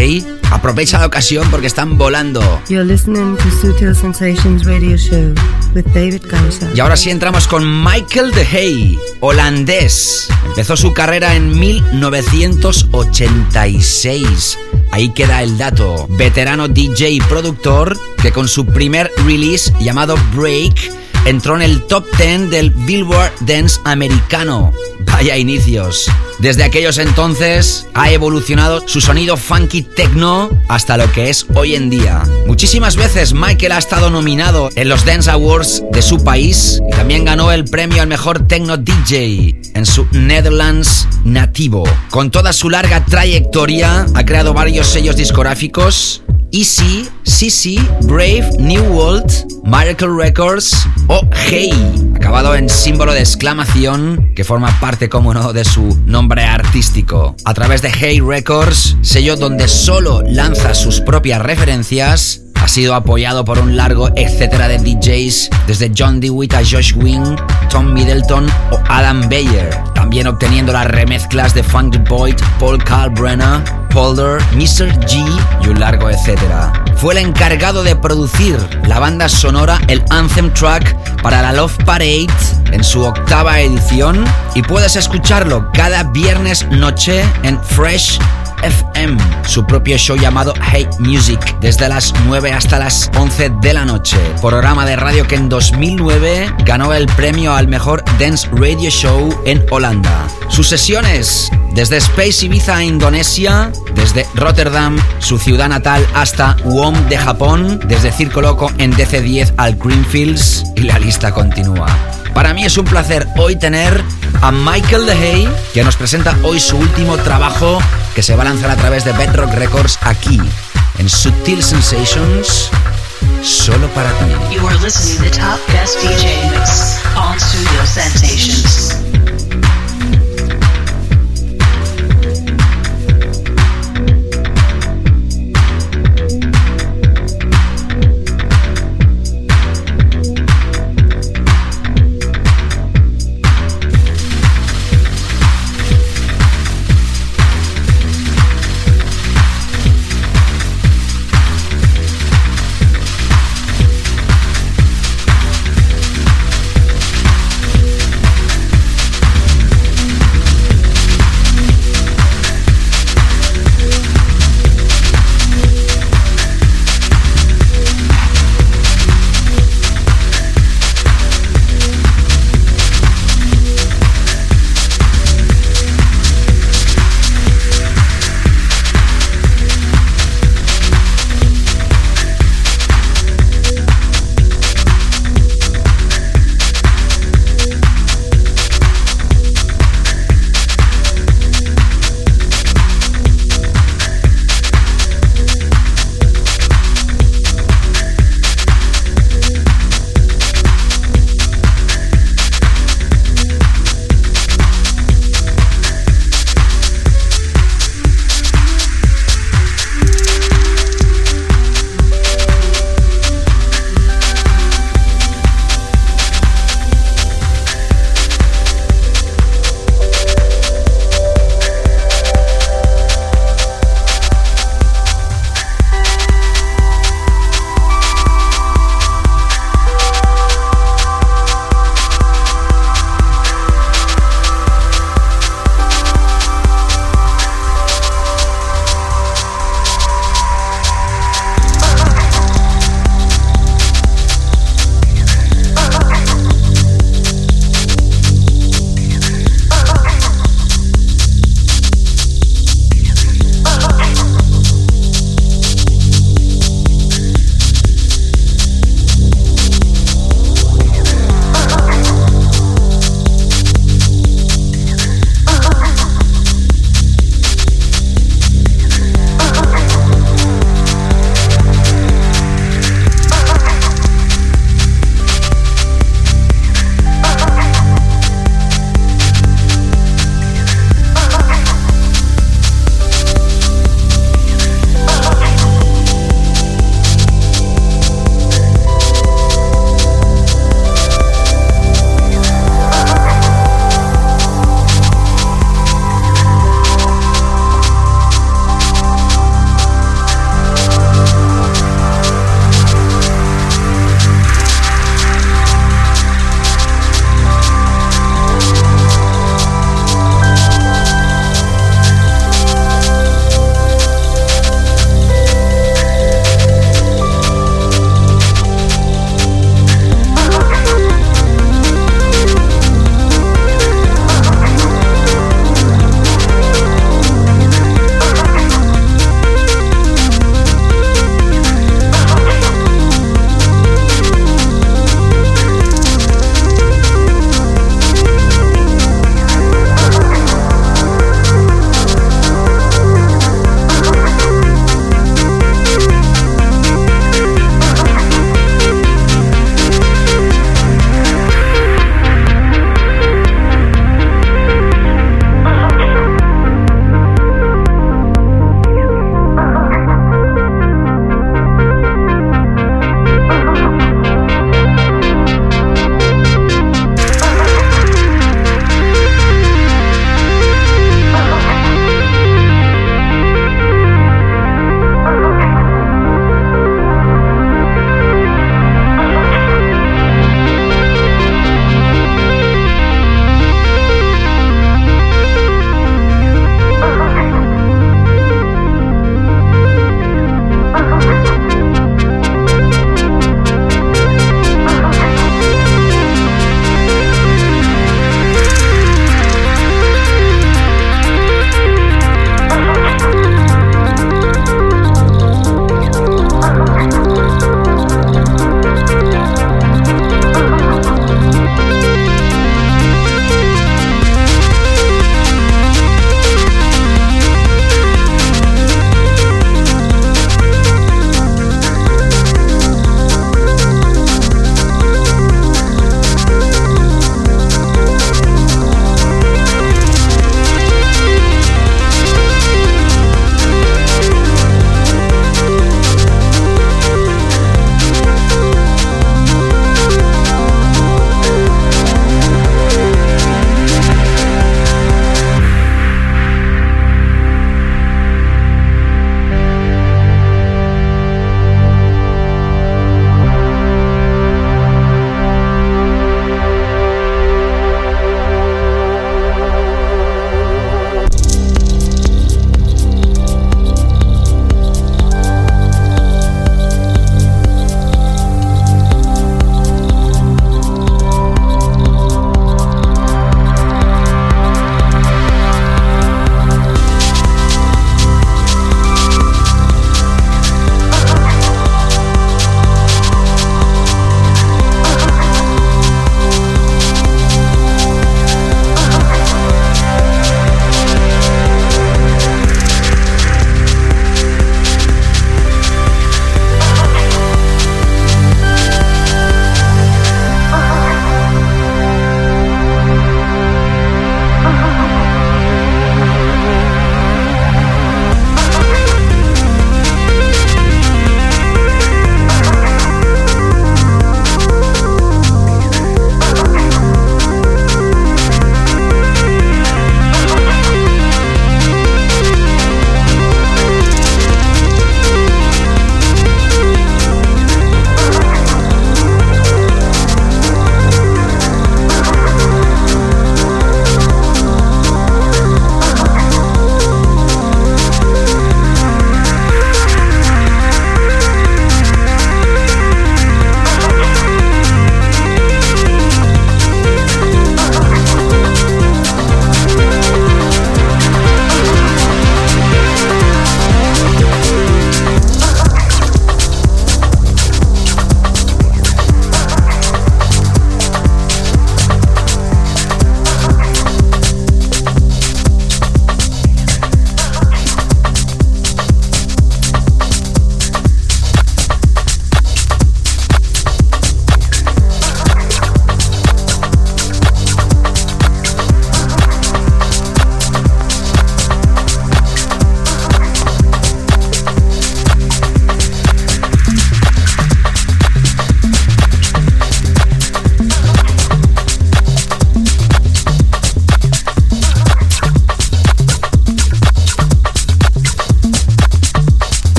Aprovecha la ocasión porque están volando. You're listening to Sutil Sensations Radio Show with David Gausser. Y ahora sí entramos con Michael de Hey, holandés. Empezó su carrera en 1986. Ahí queda el dato. Veterano DJ y productor que con su primer release llamado Break entró en el top 10 del Billboard Dance americano. Vaya inicios. Desde aquellos entonces ha evolucionado su sonido funky techno hasta lo que es hoy en día. Muchísimas veces Michael ha estado nominado en los Dance Awards de su país y también ganó el premio al mejor techno DJ en su Netherlands nativo. Con toda su larga trayectoria ha creado varios sellos discográficos Easy, CC, Brave, New World, Miracle Records o Hey, acabado en símbolo de exclamación que forma parte, como no, de su nombre artístico. A través de Hey Records, sello donde solo lanza sus propias referencias, ha sido apoyado por un largo etcétera de DJs, desde John DeWitt a Josh Wing, Tom Middleton o Adam Beyer, también obteniendo las remezclas de Funky Boyd, Paul Kalbrenner, Polder, Mr. G y un largo etcétera. Fue el encargado de producir la banda sonora, el Anthem Track para la Love Parade en su octava edición y puedes escucharlo cada viernes noche en Fresh FM, su propio show llamado Hey Music, desde las 9 hasta las 11 de la noche. Programa de radio que en 2009 ganó el premio al mejor Dance Radio Show en Holanda. Sus sesiones desde Space Ibiza a Indonesia, desde Rotterdam, su ciudad natal, hasta WOM de Japón, desde Circo Loco en DC10 al Greenfields y la lista continúa. Para mí es un placer hoy tener a Michael DeHay, que nos presenta hoy su último trabajo que se va a lanzar a través de Bedrock Records aquí, en Sutil Sensations, solo para ti.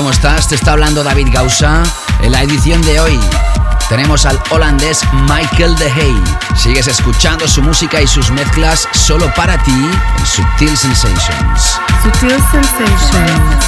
¿Cómo estás? Te está hablando David Gausa. En la edición de hoy tenemos al holandés Michael De Hey. Sigues escuchando su música y sus mezclas solo para ti en Subtil Sensations. Sutil Sensations.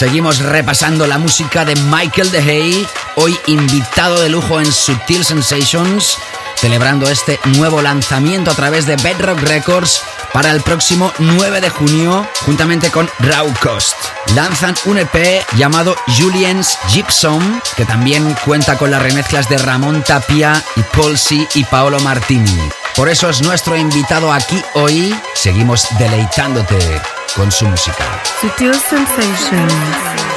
Seguimos repasando la música de Michael DeHay, hoy invitado de lujo en Subtil Sensations, celebrando este nuevo lanzamiento a través de Bedrock Records para el próximo 9 de junio, juntamente con Raw Cost. Lanzan un EP llamado Julian's Gypsum, que también cuenta con las remezclas de Ramón Tapia y C. y Paolo Martini. Por eso es nuestro invitado aquí hoy. Seguimos deleitándote con su música. Sensations.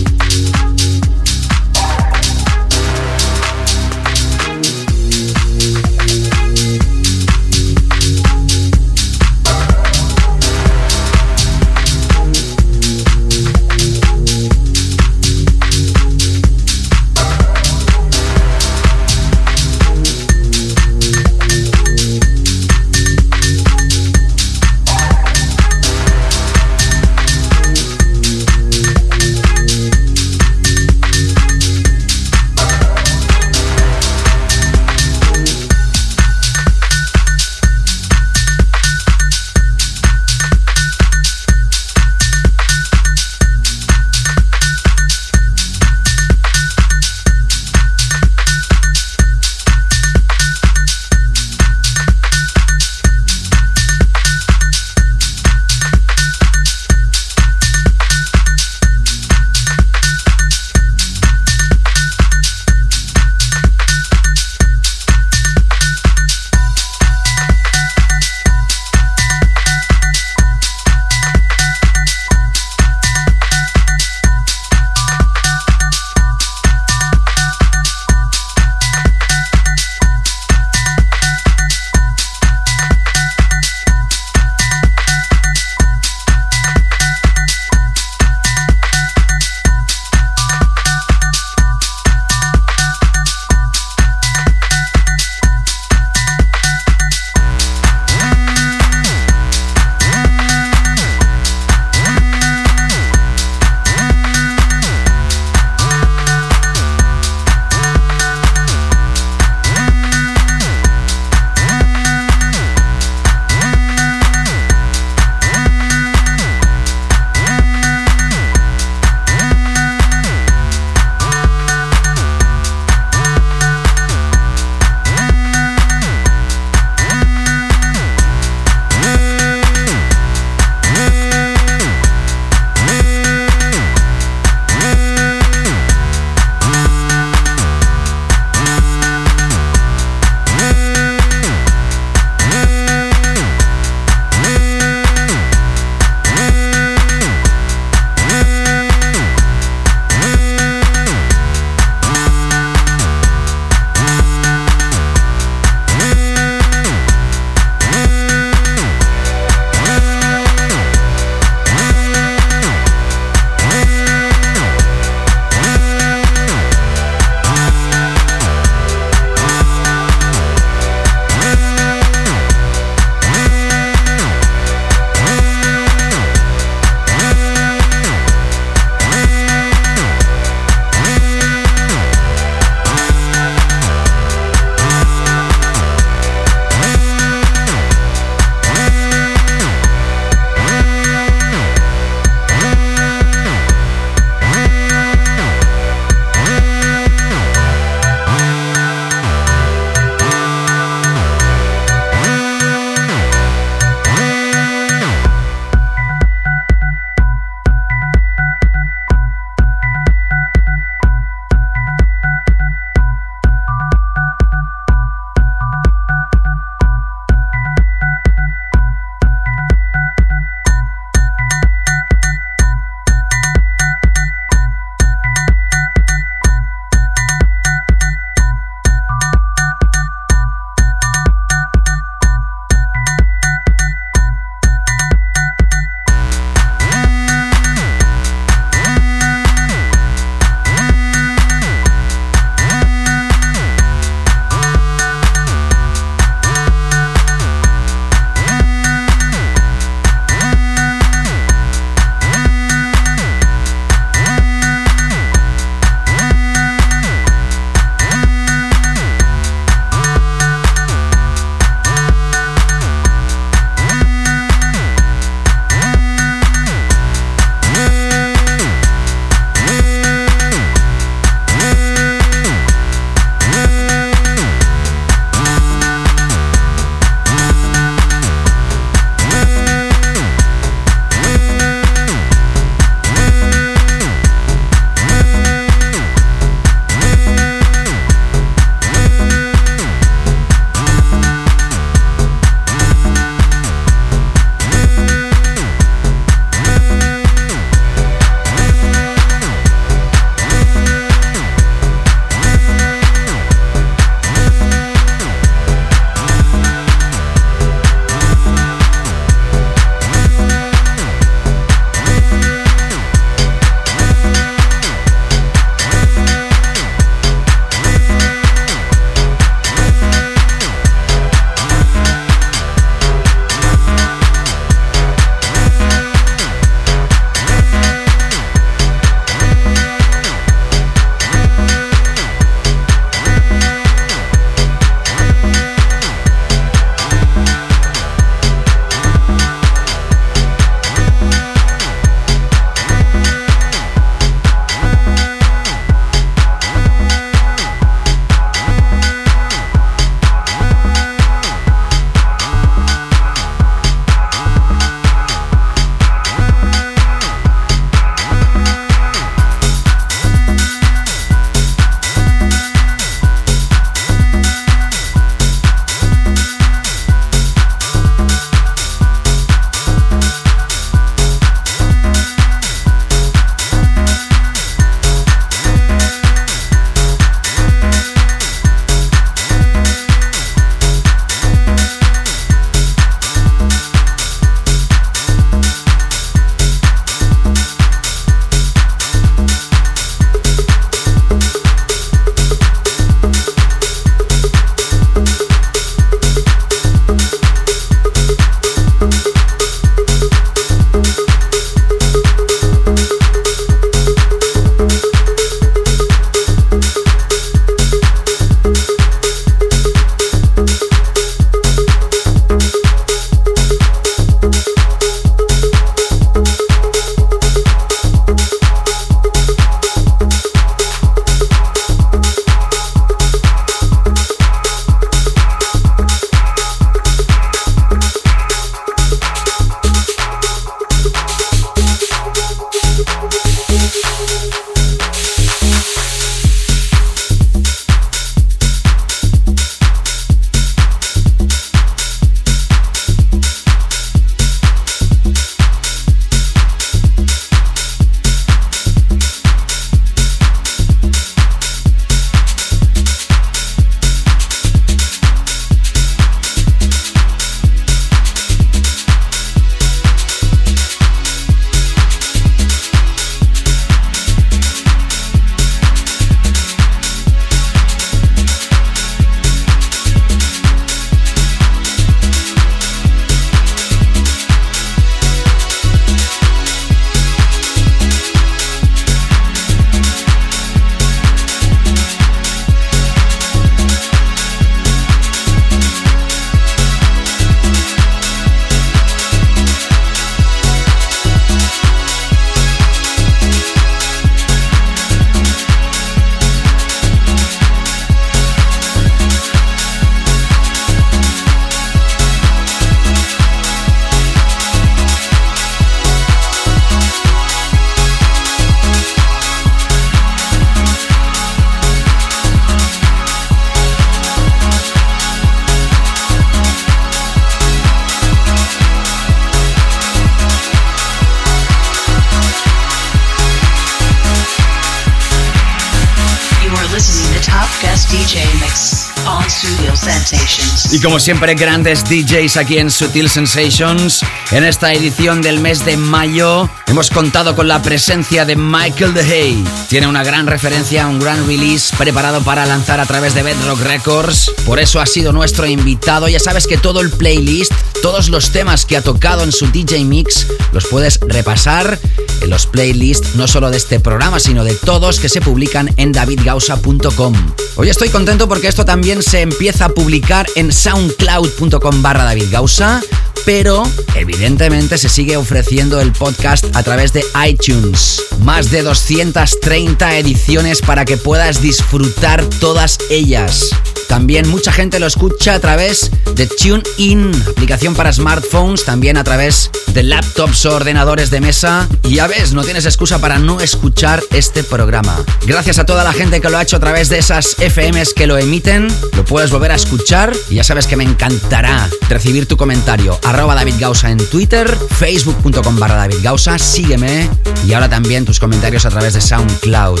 Como siempre, grandes DJs aquí en Sutil Sensations. En esta edición del mes de mayo hemos contado con la presencia de Michael DeHay. Tiene una gran referencia, un gran release preparado para lanzar a través de Bedrock Records. Por eso ha sido nuestro invitado. Ya sabes que todo el playlist, todos los temas que ha tocado en su DJ Mix, los puedes repasar en los playlists no solo de este programa, sino de todos que se publican en davidgausa.com. Hoy estoy contento porque esto también se empieza a publicar en soundcloud.com barra davidgausa, pero evidentemente se sigue ofreciendo el podcast a través de iTunes. Más de 230 ediciones para que puedas disfrutar todas ellas. También mucha gente lo escucha a través de TuneIn, aplicación para smartphones, también a través de laptops o ordenadores de mesa. Y ya ves, no tienes excusa para no escuchar este programa. Gracias a toda la gente que lo ha hecho a través de esas FMs que lo emiten, lo puedes volver a escuchar y ya sabes que me encantará recibir tu comentario. Arroba David Gausa en Twitter, facebook.com barra David Gausa, sígueme y ahora también tus comentarios a través de SoundCloud.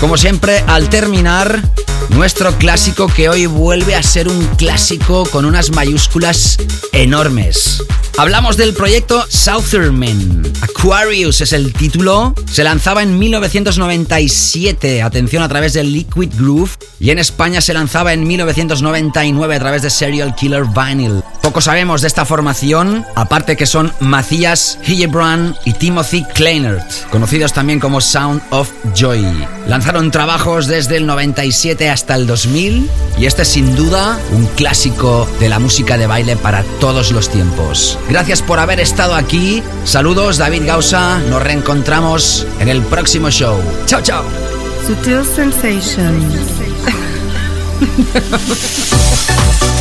Como siempre, al terminar, nuestro clásico que hoy vuelve a ser un clásico con unas mayúsculas enormes. Hablamos del proyecto Southerman. Aquarius es el título. Se lanzaba en 1997, atención, a través de Liquid Groove. Y en España se lanzaba en 1999 a través de Serial Killer Vinyl. Poco sabemos de esta formación, aparte que son Matthias Hillebrand y Timothy Kleinert, conocidos también como Sound of Joy. Lanzaron trabajos desde el 97 hasta el 2000 y este es sin duda un clásico de la música de baile para todos los tiempos. Gracias por haber estado aquí. Saludos, David Gausa. Nos reencontramos en el próximo show. Chao, chao. Sutil Sensations. *laughs*